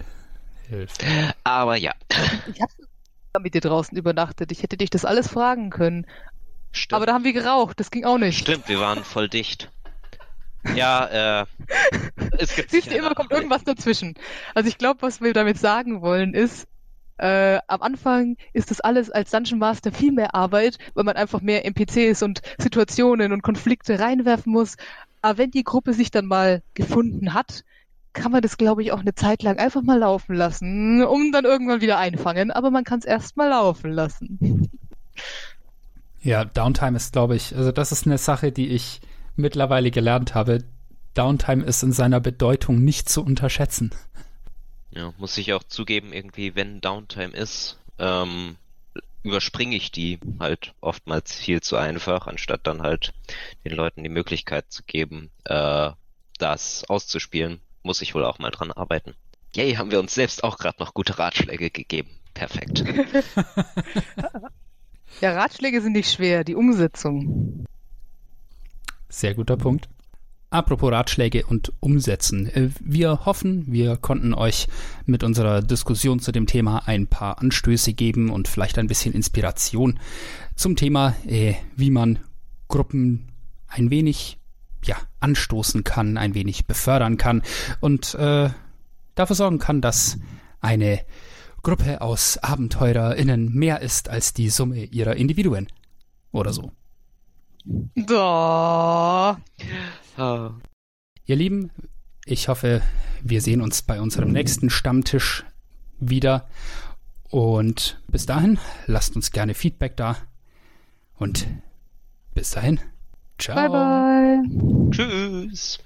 Hilft. Aber ja. Ich habe mit dir draußen übernachtet. Ich hätte dich das alles fragen können. Stimmt. Aber da haben wir geraucht, das ging auch nicht. Stimmt, wir waren voll dicht. Ja, äh, es gibt Siehst du, immer kommt irgendwas dazwischen. Also ich glaube, was wir damit sagen wollen, ist, äh, am Anfang ist das alles als Dungeon Master viel mehr Arbeit, weil man einfach mehr NPCs und Situationen und Konflikte reinwerfen muss. Aber wenn die Gruppe sich dann mal gefunden hat, kann man das, glaube ich, auch eine Zeit lang einfach mal laufen lassen, um dann irgendwann wieder einfangen. Aber man kann es erst mal laufen lassen. Ja, Downtime ist, glaube ich, also das ist eine Sache, die ich mittlerweile gelernt habe. Downtime ist in seiner Bedeutung nicht zu unterschätzen. Ja, muss ich auch zugeben, irgendwie, wenn Downtime ist, ähm, überspringe ich die halt oftmals viel zu einfach, anstatt dann halt den Leuten die Möglichkeit zu geben, äh, das auszuspielen, muss ich wohl auch mal dran arbeiten. Yay, haben wir uns selbst auch gerade noch gute Ratschläge gegeben. Perfekt. Ja, Ratschläge sind nicht schwer, die Umsetzung. Sehr guter Punkt. Apropos Ratschläge und Umsetzen. Äh, Wir hoffen, wir konnten euch mit unserer Diskussion zu dem Thema ein paar Anstöße geben und vielleicht ein bisschen Inspiration zum Thema, äh, wie man Gruppen ein wenig ja, anstoßen kann, ein wenig befördern kann und äh, dafür sorgen kann, dass eine Gruppe aus AbenteurerInnen mehr ist als die Summe ihrer Individuen. Oder so. Da. Ah, Ihr Lieben, ich hoffe, wir sehen uns bei unserem nächsten Stammtisch wieder. Und bis dahin, lasst uns gerne Feedback da. Und bis dahin, ciao. Bye bye. Tschüss.